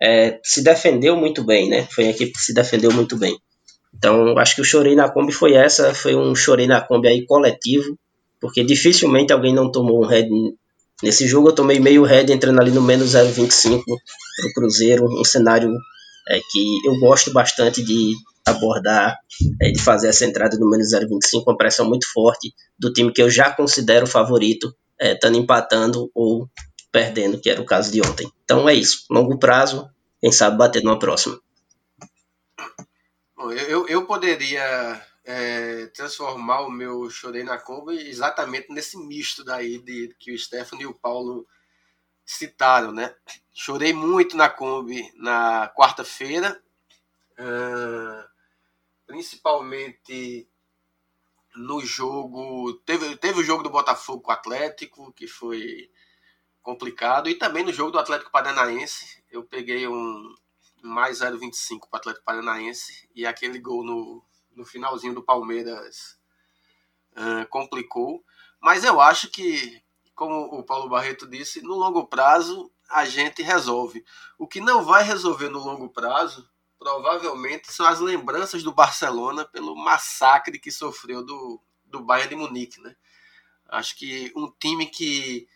é, se defendeu muito bem, né? Foi a equipe que se defendeu muito bem. Então, acho que o chorei na Kombi foi essa, foi um chorei na Kombi aí coletivo, porque dificilmente alguém não tomou um head. Nesse jogo eu tomei meio head entrando ali no menos 0,25 para o Cruzeiro, um cenário é, que eu gosto bastante de abordar, é, de fazer essa entrada no menos 0,25, uma pressão muito forte do time que eu já considero favorito, estando é, empatando ou perdendo, que era o caso de ontem. Então é isso, longo prazo, quem sabe bater numa próxima. Eu, eu poderia é, transformar o meu chorei na Kombi exatamente nesse misto daí de, que o Stefano e o Paulo citaram, né? Chorei muito na Kombi na quarta-feira, principalmente no jogo. Teve, teve o jogo do Botafogo com o Atlético, que foi complicado, e também no jogo do Atlético Paranaense. Eu peguei um mais 0,25 para o Atlético Paranaense e aquele gol no, no finalzinho do Palmeiras uh, complicou. Mas eu acho que, como o Paulo Barreto disse, no longo prazo a gente resolve. O que não vai resolver no longo prazo provavelmente são as lembranças do Barcelona pelo massacre que sofreu do, do Bayern de Munique, né? Acho que um time que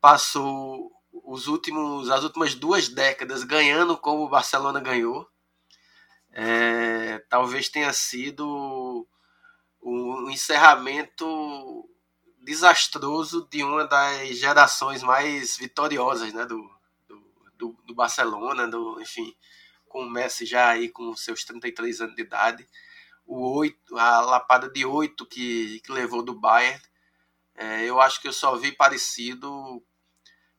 passou os últimos, as últimas duas décadas ganhando como o Barcelona ganhou, é, talvez tenha sido um encerramento desastroso de uma das gerações mais vitoriosas né, do, do, do Barcelona, do, enfim, com o Messi já aí com seus 33 anos de idade. O 8, a lapada de 8 que, que levou do Bayern, é, eu acho que eu só vi parecido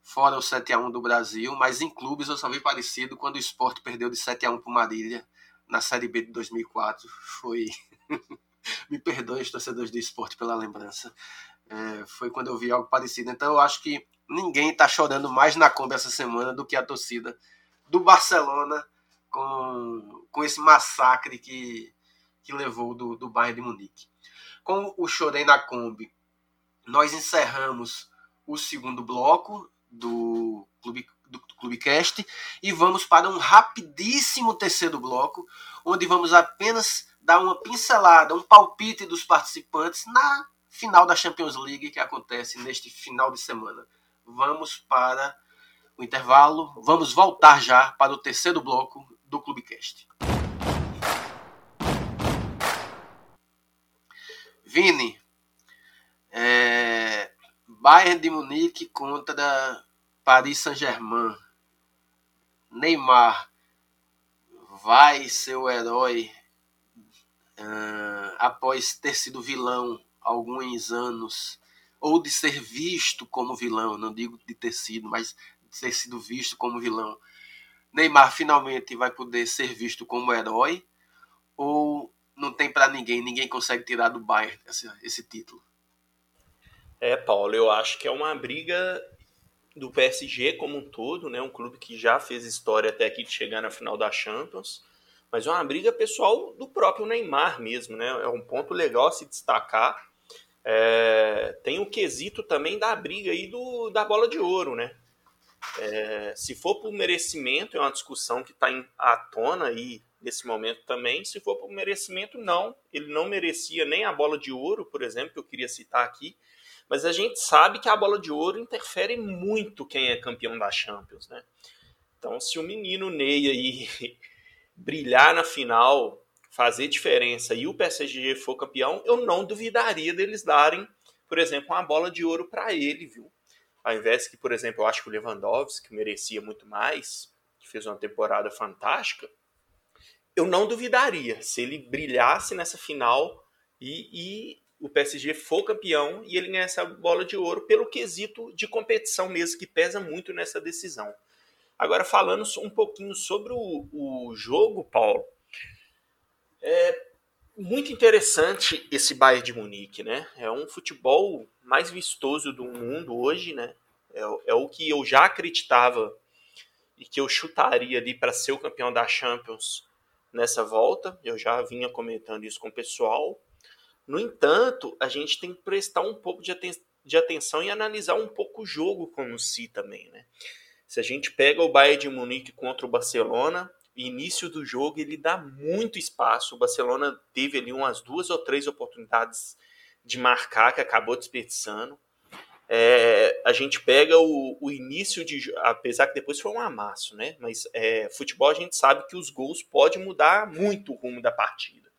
fora o 7x1 do Brasil, mas em clubes eu só vi parecido quando o Sport perdeu de 7x1 para o Marília na Série B de 2004. Foi. Me perdoem os torcedores do esporte pela lembrança. É, foi quando eu vi algo parecido. Então eu acho que ninguém está chorando mais na Kombi essa semana do que a torcida do Barcelona com, com esse massacre que, que levou do, do de Munique. Com o Chorei na Kombi, nós encerramos o segundo bloco do Clube, do Clubecast e vamos para um rapidíssimo terceiro bloco, onde vamos apenas dar uma pincelada, um palpite dos participantes na final da Champions League que acontece neste final de semana. Vamos para o intervalo, vamos voltar já para o terceiro bloco do Clubecast. Vini, é, Bayern de Munique contra Paris Saint-Germain. Neymar vai ser o herói uh, após ter sido vilão alguns anos, ou de ser visto como vilão, não digo de ter sido, mas de ter sido visto como vilão Neymar finalmente vai poder ser visto como herói ou não tem para ninguém, ninguém consegue tirar do Bayern esse, esse título? É, Paulo, eu acho que é uma briga do PSG como um todo, né? Um clube que já fez história até aqui de chegar na final da Champions, mas é uma briga pessoal do próprio Neymar mesmo, né? É um ponto legal a se destacar. É, tem o quesito também da briga aí do, da bola de ouro, né? É, se for por merecimento, é uma discussão que está à tona aí nesse momento também. Se for por merecimento, não. Ele não merecia nem a bola de ouro, por exemplo, que eu queria citar aqui. Mas a gente sabe que a bola de ouro interfere muito quem é campeão da Champions, né? Então, se o menino Ney aí brilhar na final, fazer diferença e o PSG for campeão, eu não duvidaria deles darem, por exemplo, uma bola de ouro para ele, viu? Ao invés que, por exemplo, eu acho que o Lewandowski merecia muito mais, que fez uma temporada fantástica, eu não duvidaria se ele brilhasse nessa final e, e o PSG for campeão e ele ganhar essa bola de ouro pelo quesito de competição mesmo, que pesa muito nessa decisão. Agora, falando um pouquinho sobre o, o jogo, Paulo, é muito interessante esse Bayern de Munique, né? É um futebol mais vistoso do mundo hoje, né? É, é o que eu já acreditava e que eu chutaria ali para ser o campeão da Champions nessa volta. Eu já vinha comentando isso com o pessoal. No entanto, a gente tem que prestar um pouco de, aten de atenção e analisar um pouco o jogo como si também, né? Se a gente pega o Bayern de Munique contra o Barcelona, início do jogo ele dá muito espaço. O Barcelona teve ali umas duas ou três oportunidades de marcar que acabou desperdiçando. É, a gente pega o, o, início de. Apesar que depois foi um amasso, né? Mas é, futebol a gente sabe que os gols podem mudar muito o rumo da partida.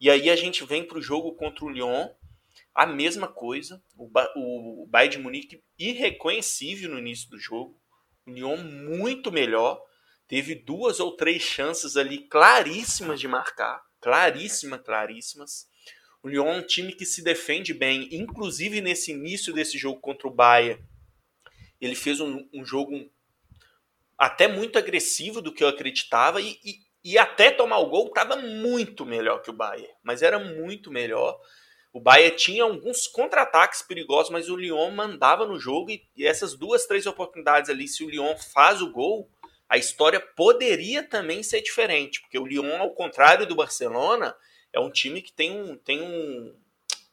E aí a gente vem para o jogo contra o Lyon, a mesma coisa. O, o Bayern de Munique irreconhecível no início do jogo. O Lyon muito melhor. Teve duas ou três chances ali claríssimas de marcar. Claríssimas, claríssimas. O Lyon é um time que se defende bem, inclusive nesse início desse jogo contra o Bayern. Ele fez um, um jogo até muito agressivo do que eu acreditava e, e, e até tomar o gol estava muito melhor que o Bayern, mas era muito melhor. O Bayern tinha alguns contra-ataques perigosos, mas o Lyon mandava no jogo e, e essas duas, três oportunidades ali, se o Lyon faz o gol, a história poderia também ser diferente, porque o Lyon, ao contrário do Barcelona, é um time que tem, um, tem um,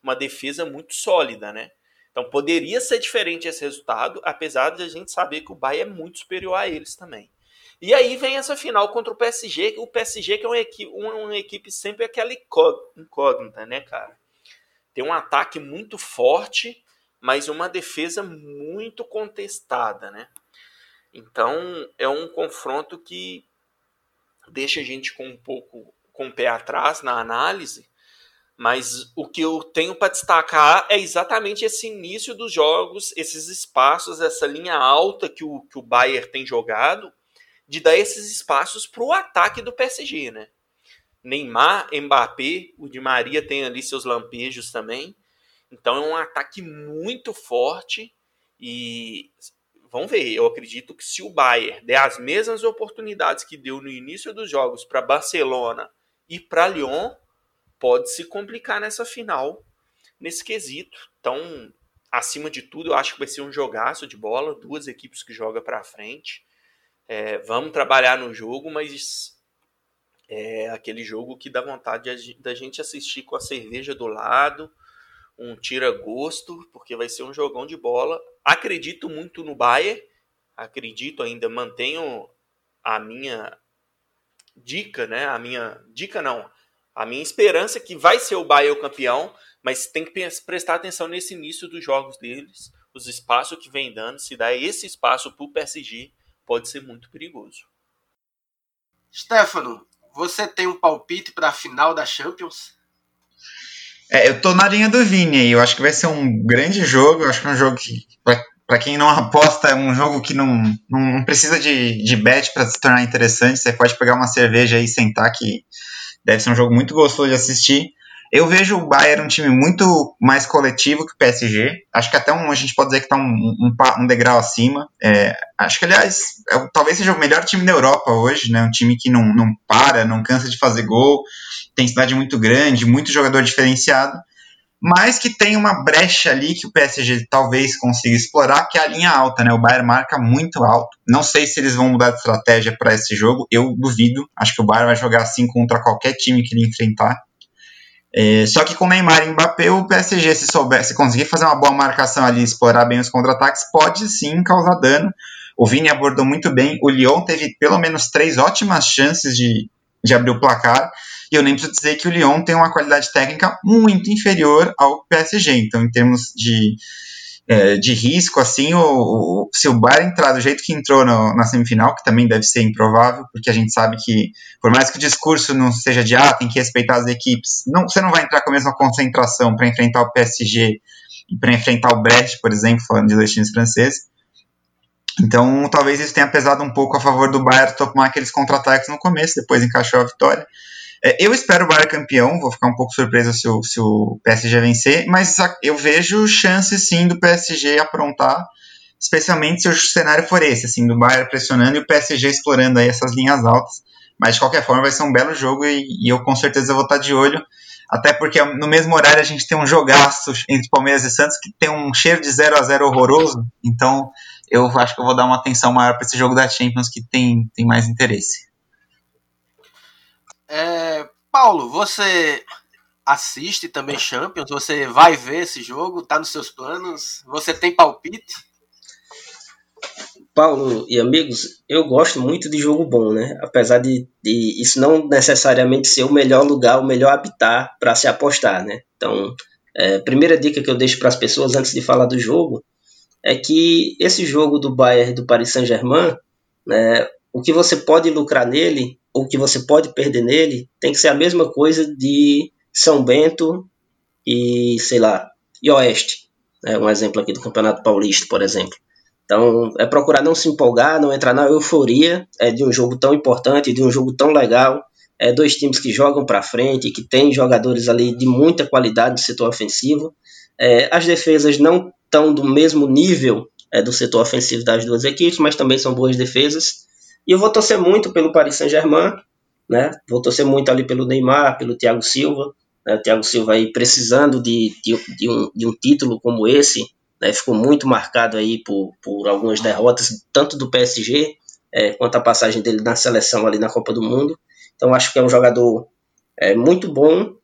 uma defesa muito sólida, né? Então poderia ser diferente esse resultado, apesar de a gente saber que o Bayern é muito superior a eles também. E aí vem essa final contra o PSG, o PSG que é uma equipe, uma equipe sempre aquela incógnita, né, cara? Tem um ataque muito forte, mas uma defesa muito contestada, né? Então é um confronto que deixa a gente com um pouco com o pé atrás na análise, mas o que eu tenho para destacar é exatamente esse início dos jogos, esses espaços, essa linha alta que o, que o Bayern tem jogado, de dar esses espaços para o ataque do PSG, né? Neymar, Mbappé, o Di Maria tem ali seus lampejos também. Então é um ataque muito forte e vamos ver, eu acredito que se o Bayern der as mesmas oportunidades que deu no início dos jogos para Barcelona e para Lyon pode se complicar nessa final, nesse quesito. Então, acima de tudo, eu acho que vai ser um jogaço de bola, duas equipes que jogam para frente. É, vamos trabalhar no jogo, mas é aquele jogo que dá vontade da gente assistir com a cerveja do lado, um tira-gosto, porque vai ser um jogão de bola. Acredito muito no Bayern, acredito ainda, mantenho a minha dica, né? A minha dica não, a minha esperança que vai ser o Bayern o campeão, mas tem que prestar atenção nesse início dos jogos deles, os espaços que vem dando. Se dá esse espaço para o PSG, pode ser muito perigoso. Stefano, você tem um palpite para a final da Champions? É, eu tô na linha do Vini aí. Eu acho que vai ser um grande jogo. Eu acho que é um jogo que, para quem não aposta, é um jogo que não, não precisa de, de bet para se tornar interessante. Você pode pegar uma cerveja e sentar, que deve ser um jogo muito gostoso de assistir. Eu vejo o Bayern um time muito mais coletivo que o PSG. Acho que até um, a gente pode dizer que está um, um, um, degrau acima. É, acho que, aliás, é, talvez seja o melhor time da Europa hoje, né? Um time que não, não para, não cansa de fazer gol, tem cidade muito grande, muito jogador diferenciado. mas que tem uma brecha ali que o PSG talvez consiga explorar, que é a linha alta, né? O Bayern marca muito alto. Não sei se eles vão mudar de estratégia para esse jogo, eu duvido. Acho que o Bayern vai jogar assim contra qualquer time que ele enfrentar. É, só que com Neymar e Mbappé, o PSG, se souber, se conseguir fazer uma boa marcação ali, explorar bem os contra-ataques, pode sim causar dano. O Vini abordou muito bem. O Lyon teve pelo menos três ótimas chances de, de abrir o placar. E eu nem preciso dizer que o Lyon tem uma qualidade técnica muito inferior ao PSG. Então, em termos de, é, de risco, assim, o, o, se o Bayern entrar do jeito que entrou no, na semifinal, que também deve ser improvável, porque a gente sabe que, por mais que o discurso não seja de ah, tem que respeitar as equipes, não, você não vai entrar com a mesma concentração para enfrentar o PSG e para enfrentar o Brest, por exemplo, falando de dois times franceses. Então, talvez isso tenha pesado um pouco a favor do Bayern tomar aqueles contra-ataques no começo, depois encaixou a vitória. É, eu espero o Bayern campeão, vou ficar um pouco surpreso se o, se o PSG vencer, mas eu vejo chances sim do PSG aprontar, especialmente se o cenário for esse, assim, do Bayern pressionando e o PSG explorando aí essas linhas altas. Mas de qualquer forma vai ser um belo jogo e, e eu com certeza vou estar de olho. Até porque no mesmo horário a gente tem um jogaço entre Palmeiras e Santos que tem um cheiro de 0 a 0 horroroso. Então eu acho que eu vou dar uma atenção maior para esse jogo da Champions que tem, tem mais interesse. É, Paulo, você assiste também Champions? Você vai ver esse jogo? Tá nos seus planos? Você tem palpite? Paulo e amigos, eu gosto muito de jogo bom, né? Apesar de, de isso não necessariamente ser o melhor lugar, o melhor habitat para se apostar, né? Então, é, primeira dica que eu deixo para as pessoas antes de falar do jogo é que esse jogo do Bayern do Paris Saint-Germain, né, o que você pode lucrar nele ou que você pode perder nele tem que ser a mesma coisa de São Bento e, sei lá, e Oeste. É um exemplo aqui do Campeonato Paulista, por exemplo. Então, é procurar não se empolgar, não entrar na euforia é, de um jogo tão importante, de um jogo tão legal. É, dois times que jogam para frente, que têm jogadores ali de muita qualidade no setor ofensivo. É, as defesas não estão do mesmo nível é, do setor ofensivo das duas equipes, mas também são boas defesas. E eu vou torcer muito pelo Paris Saint-Germain, né? Vou torcer muito ali pelo Neymar, pelo Thiago Silva. Né? O Thiago Silva aí precisando de, de, de, um, de um título como esse, né? ficou muito marcado aí por, por algumas derrotas, tanto do PSG é, quanto a passagem dele na seleção ali na Copa do Mundo. Então acho que é um jogador é, muito bom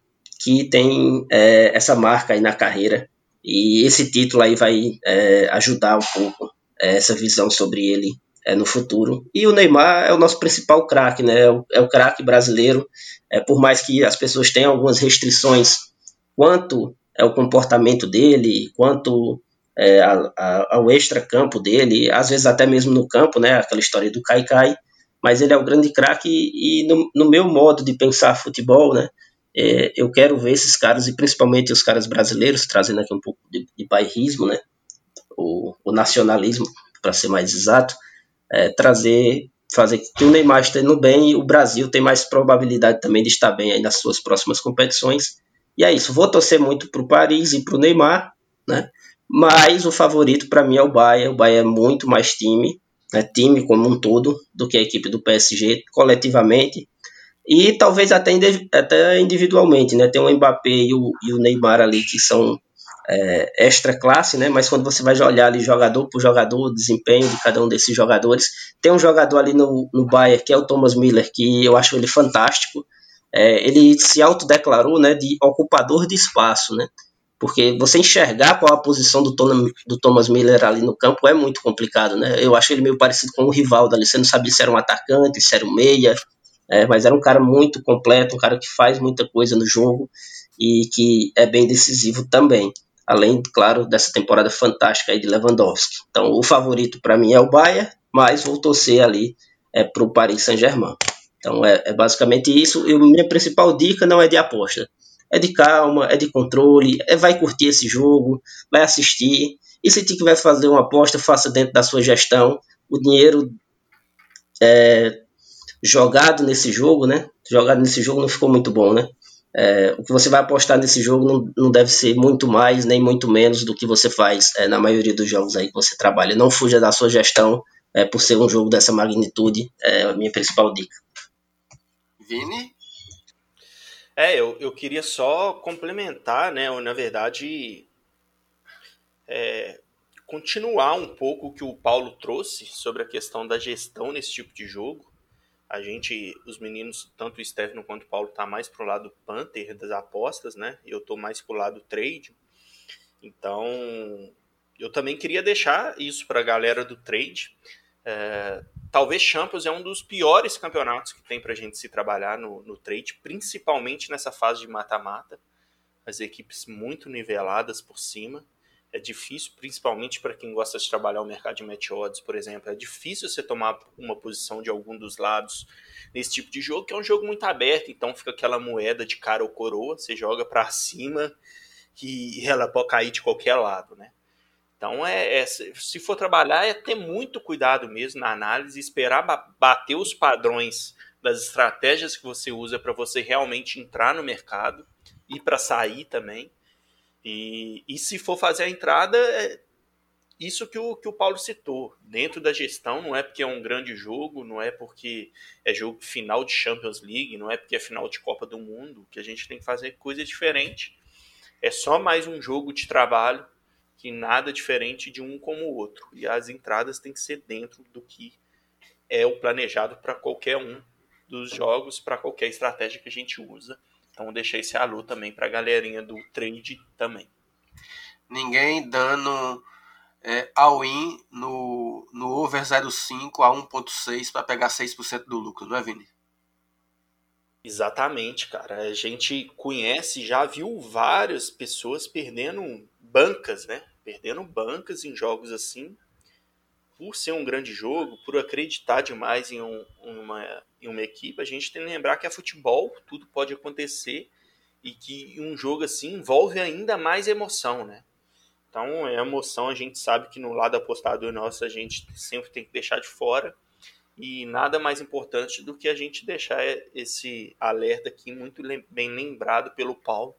que tem é, essa marca aí na carreira e esse título aí vai é, ajudar um pouco é, essa visão sobre ele é, no futuro. E o Neymar é o nosso principal craque, né? É o, é o craque brasileiro. É, por mais que as pessoas tenham algumas restrições quanto é o comportamento dele, quanto é, a, a, ao extra-campo dele, às vezes até mesmo no campo, né? Aquela história do Kai-Kai. Mas ele é o grande craque e, no, no, meu modo de pensar futebol, né? É, eu quero ver esses caras, e principalmente os caras brasileiros, trazendo aqui um pouco de, de bairrismo, né? O, o nacionalismo, para ser mais exato, é, trazer, fazer que o Neymar esteja bem e o Brasil tem mais probabilidade também de estar bem aí nas suas próximas competições. E é isso, vou torcer muito para o Paris e para o Neymar, né? Mas o favorito para mim é o Bayern. O Bayern é muito mais time, né? time como um todo, do que a equipe do PSG, coletivamente. E talvez até, até individualmente, né? Tem o Mbappé e o, e o Neymar ali que são é, extra classe, né? Mas quando você vai olhar ali jogador por jogador, o desempenho de cada um desses jogadores, tem um jogador ali no, no Bayern que é o Thomas Miller, que eu acho ele fantástico. É, ele se autodeclarou, né, de ocupador de espaço, né? Porque você enxergar qual a posição do, Tom, do Thomas Miller ali no campo é muito complicado, né? Eu acho ele meio parecido com o Rivaldo ali. Você não sabia se era um atacante, se era um meia, é, mas era um cara muito completo, um cara que faz muita coisa no jogo e que é bem decisivo também além, claro, dessa temporada fantástica de Lewandowski. Então, o favorito para mim é o Bayern, mas vou torcer ali é, para o Paris Saint-Germain. Então, é, é, basicamente isso. E minha principal dica não é de aposta. É de calma, é de controle, é vai curtir esse jogo, vai assistir. E se tiver fazer uma aposta, faça dentro da sua gestão. O dinheiro é, jogado nesse jogo, né? Jogado nesse jogo não ficou muito bom, né? É, o que você vai apostar nesse jogo não, não deve ser muito mais nem muito menos do que você faz é, na maioria dos jogos aí que você trabalha. Não fuja da sua gestão é, por ser um jogo dessa magnitude, é a minha principal dica. Vini? É, eu, eu queria só complementar, né? Ou, na verdade, é, continuar um pouco o que o Paulo trouxe sobre a questão da gestão nesse tipo de jogo. A gente, os meninos, tanto o Stefano quanto o Paulo, tá mais pro lado Panther das apostas, né? E eu tô mais pro lado trade. Então, eu também queria deixar isso para a galera do trade. É, talvez Champions é um dos piores campeonatos que tem para a gente se trabalhar no, no trade, principalmente nessa fase de mata-mata. As equipes muito niveladas por cima. É difícil, principalmente para quem gosta de trabalhar o mercado de match odds, por exemplo. É difícil você tomar uma posição de algum dos lados nesse tipo de jogo, que é um jogo muito aberto, então fica aquela moeda de cara ou coroa. Você joga para cima e ela pode cair de qualquer lado, né? Então, é, é, se for trabalhar, é ter muito cuidado mesmo na análise, esperar bater os padrões das estratégias que você usa para você realmente entrar no mercado e para sair também. E, e se for fazer a entrada, é isso que o, que o Paulo citou. Dentro da gestão, não é porque é um grande jogo, não é porque é jogo final de Champions League, não é porque é final de Copa do Mundo, que a gente tem que fazer coisa diferente. É só mais um jogo de trabalho que nada diferente de um como o outro. E as entradas têm que ser dentro do que é o planejado para qualquer um dos jogos, para qualquer estratégia que a gente usa. Então deixei esse alô também para a galerinha do trade também. Ninguém dando é, all-in no, no over 0,5 a 1,6 para pegar 6% do lucro, não é, Vini? Exatamente, cara. A gente conhece, já viu várias pessoas perdendo bancas, né? Perdendo bancas em jogos assim, por ser um grande jogo, por acreditar demais em, um, uma, em uma equipe. A gente tem que lembrar que é futebol, tudo pode acontecer e que um jogo assim envolve ainda mais emoção, né? Então, é emoção, a gente sabe que no lado apostador nosso a gente sempre tem que deixar de fora. E nada mais importante do que a gente deixar esse alerta aqui muito bem lembrado pelo Paulo,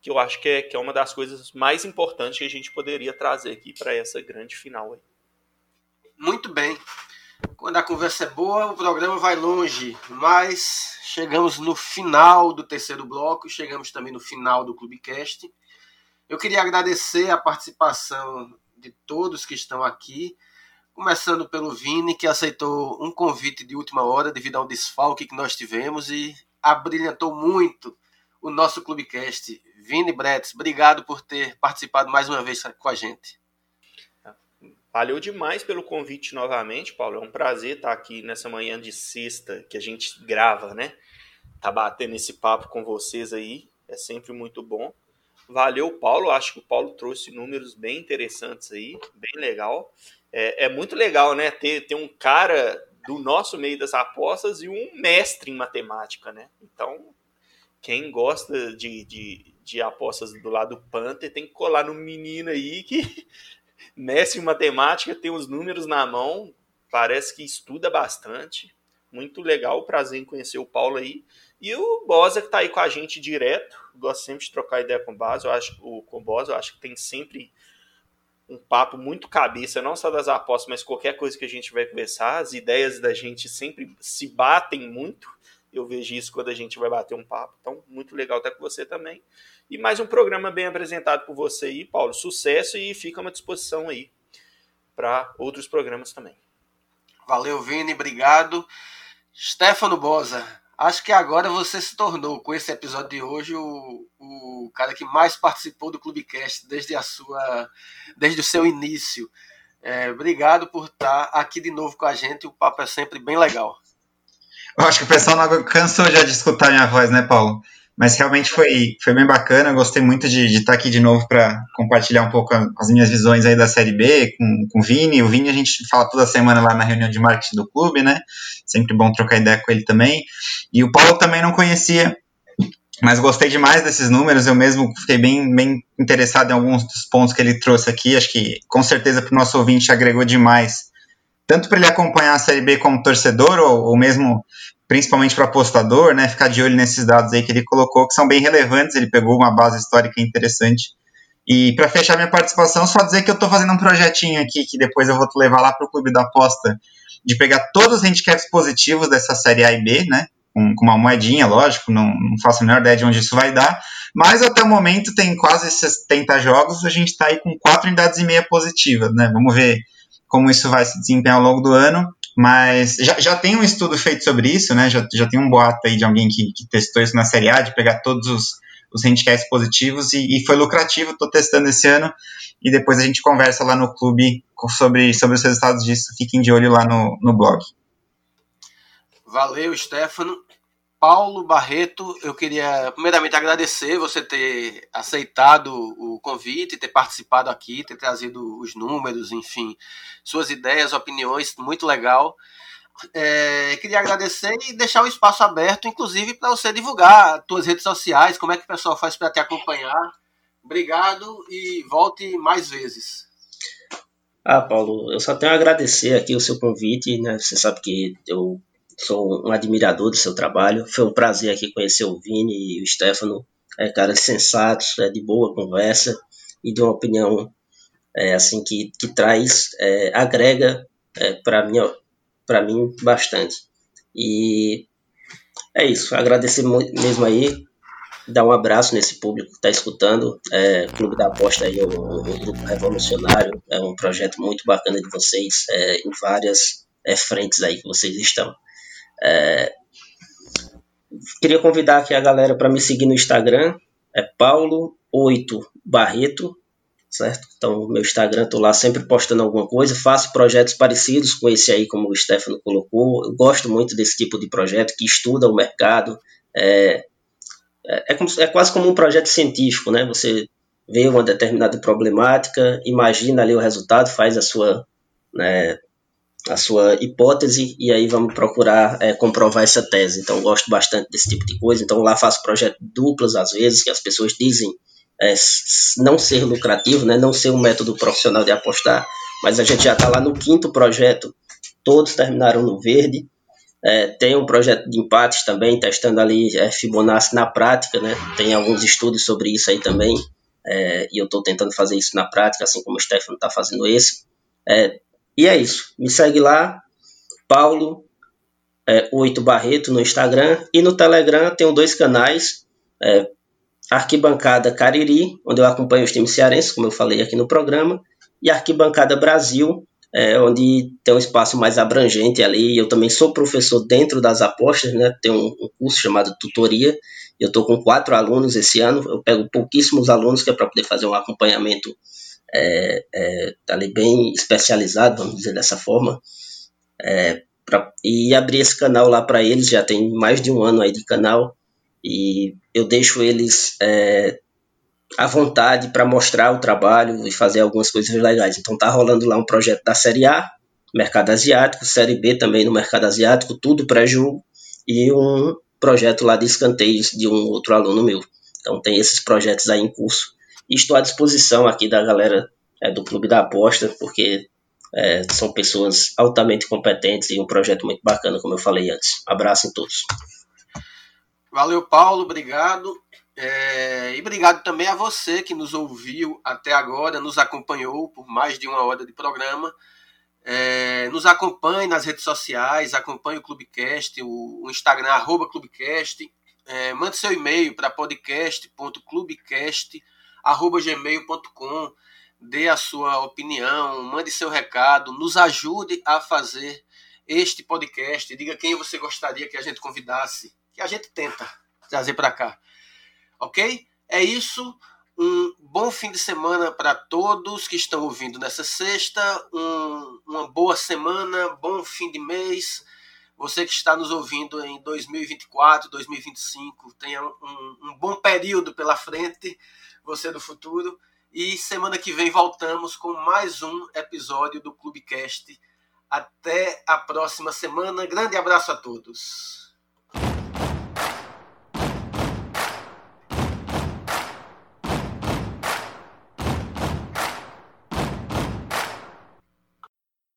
que eu acho que é, que é uma das coisas mais importantes que a gente poderia trazer aqui para essa grande final aí. Muito bem. Quando a conversa é boa, o programa vai longe, mas chegamos no final do terceiro bloco, chegamos também no final do Clubecast. Eu queria agradecer a participação de todos que estão aqui, começando pelo Vini, que aceitou um convite de última hora devido ao desfalque que nós tivemos e abrilhantou muito o nosso Clubecast. Vini Bretes, obrigado por ter participado mais uma vez com a gente. Valeu demais pelo convite novamente, Paulo. É um prazer estar aqui nessa manhã de sexta que a gente grava, né? Tá batendo esse papo com vocês aí. É sempre muito bom. Valeu, Paulo. Acho que o Paulo trouxe números bem interessantes aí, bem legal. É, é muito legal, né? Ter, ter um cara do nosso meio das apostas e um mestre em matemática, né? Então, quem gosta de, de, de apostas do lado Panther tem que colar no menino aí que mestre em matemática, tem os números na mão, parece que estuda bastante. Muito legal, prazer em conhecer o Paulo aí. E o Bosa que está aí com a gente direto. Gosto sempre de trocar ideia com o Bosa. Eu acho, com o Bosa, eu acho que tem sempre um papo muito cabeça, não só das apostas, mas qualquer coisa que a gente vai conversar. As ideias da gente sempre se batem muito. Eu vejo isso quando a gente vai bater um papo. Então, muito legal estar com você também. E mais um programa bem apresentado por você aí, Paulo. Sucesso e fica à disposição aí para outros programas também. Valeu, Vini. Obrigado. Stefano Bosa, acho que agora você se tornou, com esse episódio de hoje, o, o cara que mais participou do Clubecast desde a sua, desde o seu início. É, obrigado por estar aqui de novo com a gente. O papo é sempre bem legal. Eu acho que o pessoal não cansou já de escutar minha voz, né, Paulo? Mas realmente foi, foi bem bacana. Gostei muito de, de estar aqui de novo para compartilhar um pouco as minhas visões aí da Série B com, com o Vini. O Vini a gente fala toda semana lá na reunião de marketing do clube, né? Sempre bom trocar ideia com ele também. E o Paulo também não conhecia, mas gostei demais desses números. Eu mesmo fiquei bem, bem interessado em alguns dos pontos que ele trouxe aqui. Acho que com certeza para o nosso ouvinte agregou demais tanto para ele acompanhar a Série B como torcedor, ou, ou mesmo principalmente para apostador, né, ficar de olho nesses dados aí que ele colocou, que são bem relevantes, ele pegou uma base histórica interessante. E para fechar minha participação, só dizer que eu estou fazendo um projetinho aqui, que depois eu vou levar lá para o Clube da Aposta, de pegar todos os handicaps positivos dessa Série A e B, né, com, uma moedinha, lógico, não, não, faço a menor ideia de onde isso vai dar, mas até o momento tem quase 70 jogos, a gente está aí com quatro unidades e meia positivas, né? Vamos ver como isso vai se desempenhar ao longo do ano, mas já, já tem um estudo feito sobre isso, né? Já, já tem um boato aí de alguém que, que testou isso na Série A, de pegar todos os, os handicaps positivos e, e foi lucrativo, estou testando esse ano e depois a gente conversa lá no clube sobre, sobre os resultados disso, fiquem de olho lá no, no blog. Valeu, Stefano. Paulo Barreto, eu queria primeiramente agradecer você ter aceitado o convite, ter participado aqui, ter trazido os números, enfim, suas ideias, opiniões, muito legal. É, queria agradecer e deixar o espaço aberto, inclusive para você divulgar as suas redes sociais, como é que o pessoal faz para te acompanhar. Obrigado e volte mais vezes. Ah, Paulo, eu só tenho a agradecer aqui o seu convite, né? Você sabe que eu sou um admirador do seu trabalho. Foi um prazer aqui conhecer o Vini e o Stefano, é, caras sensatos, é, de boa conversa e de uma opinião é, assim que, que traz, é, agrega é, para mim, mim bastante. E é isso, agradecer mesmo aí, dar um abraço nesse público que está escutando. É, Clube da Aposta aí é um, um, grupo revolucionário, é um projeto muito bacana de vocês, é, em várias é, frentes aí que vocês estão. É, queria convidar aqui a galera para me seguir no Instagram, é Paulo8Barreto, certo? Então, meu Instagram, estou lá sempre postando alguma coisa, faço projetos parecidos com esse aí, como o Stefano colocou. Eu gosto muito desse tipo de projeto que estuda o mercado. É, é, é, como, é quase como um projeto científico, né? Você vê uma determinada problemática, imagina ali o resultado, faz a sua né, a sua hipótese e aí vamos procurar é, comprovar essa tese. Então gosto bastante desse tipo de coisa. Então lá faço projetos duplos às vezes que as pessoas dizem é, não ser lucrativo, né, não ser um método profissional de apostar, mas a gente já está lá no quinto projeto. Todos terminaram no verde. É, tem um projeto de empates também, testando ali é, Fibonacci na prática, né? Tem alguns estudos sobre isso aí também. É, e eu estou tentando fazer isso na prática, assim como o Stefano está fazendo esse. É, e é isso. Me segue lá, Paulo é, 8 Barreto no Instagram e no Telegram tenho dois canais. É, Arquibancada Cariri, onde eu acompanho os times cearenses, como eu falei aqui no programa, e Arquibancada Brasil, é, onde tem um espaço mais abrangente ali. Eu também sou professor dentro das apostas, né? Tem um, um curso chamado Tutoria. Eu estou com quatro alunos esse ano. Eu pego pouquíssimos alunos que é para poder fazer um acompanhamento é, é, ali bem especializado, vamos dizer dessa forma, é, pra, e abrir esse canal lá para eles, já tem mais de um ano aí de canal, e eu deixo eles é, à vontade para mostrar o trabalho e fazer algumas coisas legais. Então tá rolando lá um projeto da Série A, mercado asiático, Série B também no mercado asiático, tudo pré-jogo, e um projeto lá de escanteios de um outro aluno meu. Então tem esses projetos aí em curso estou à disposição aqui da galera é, do Clube da Aposta, porque é, são pessoas altamente competentes e um projeto muito bacana, como eu falei antes. Abraço em todos. Valeu, Paulo, obrigado. É, e obrigado também a você que nos ouviu até agora, nos acompanhou por mais de uma hora de programa. É, nos acompanhe nas redes sociais, acompanhe o Clubecast, o, o Instagram, arroba Clubecast. É, mande seu e-mail para podcast.clubecast.com arroba gmail.com, dê a sua opinião, mande seu recado, nos ajude a fazer este podcast, diga quem você gostaria que a gente convidasse, que a gente tenta trazer para cá. Ok? É isso. Um bom fim de semana para todos que estão ouvindo nessa sexta. Um, uma boa semana, bom fim de mês. Você que está nos ouvindo em 2024, 2025, tenha um, um bom período pela frente você do futuro. E semana que vem voltamos com mais um episódio do Clubecast. Até a próxima semana. Grande abraço a todos.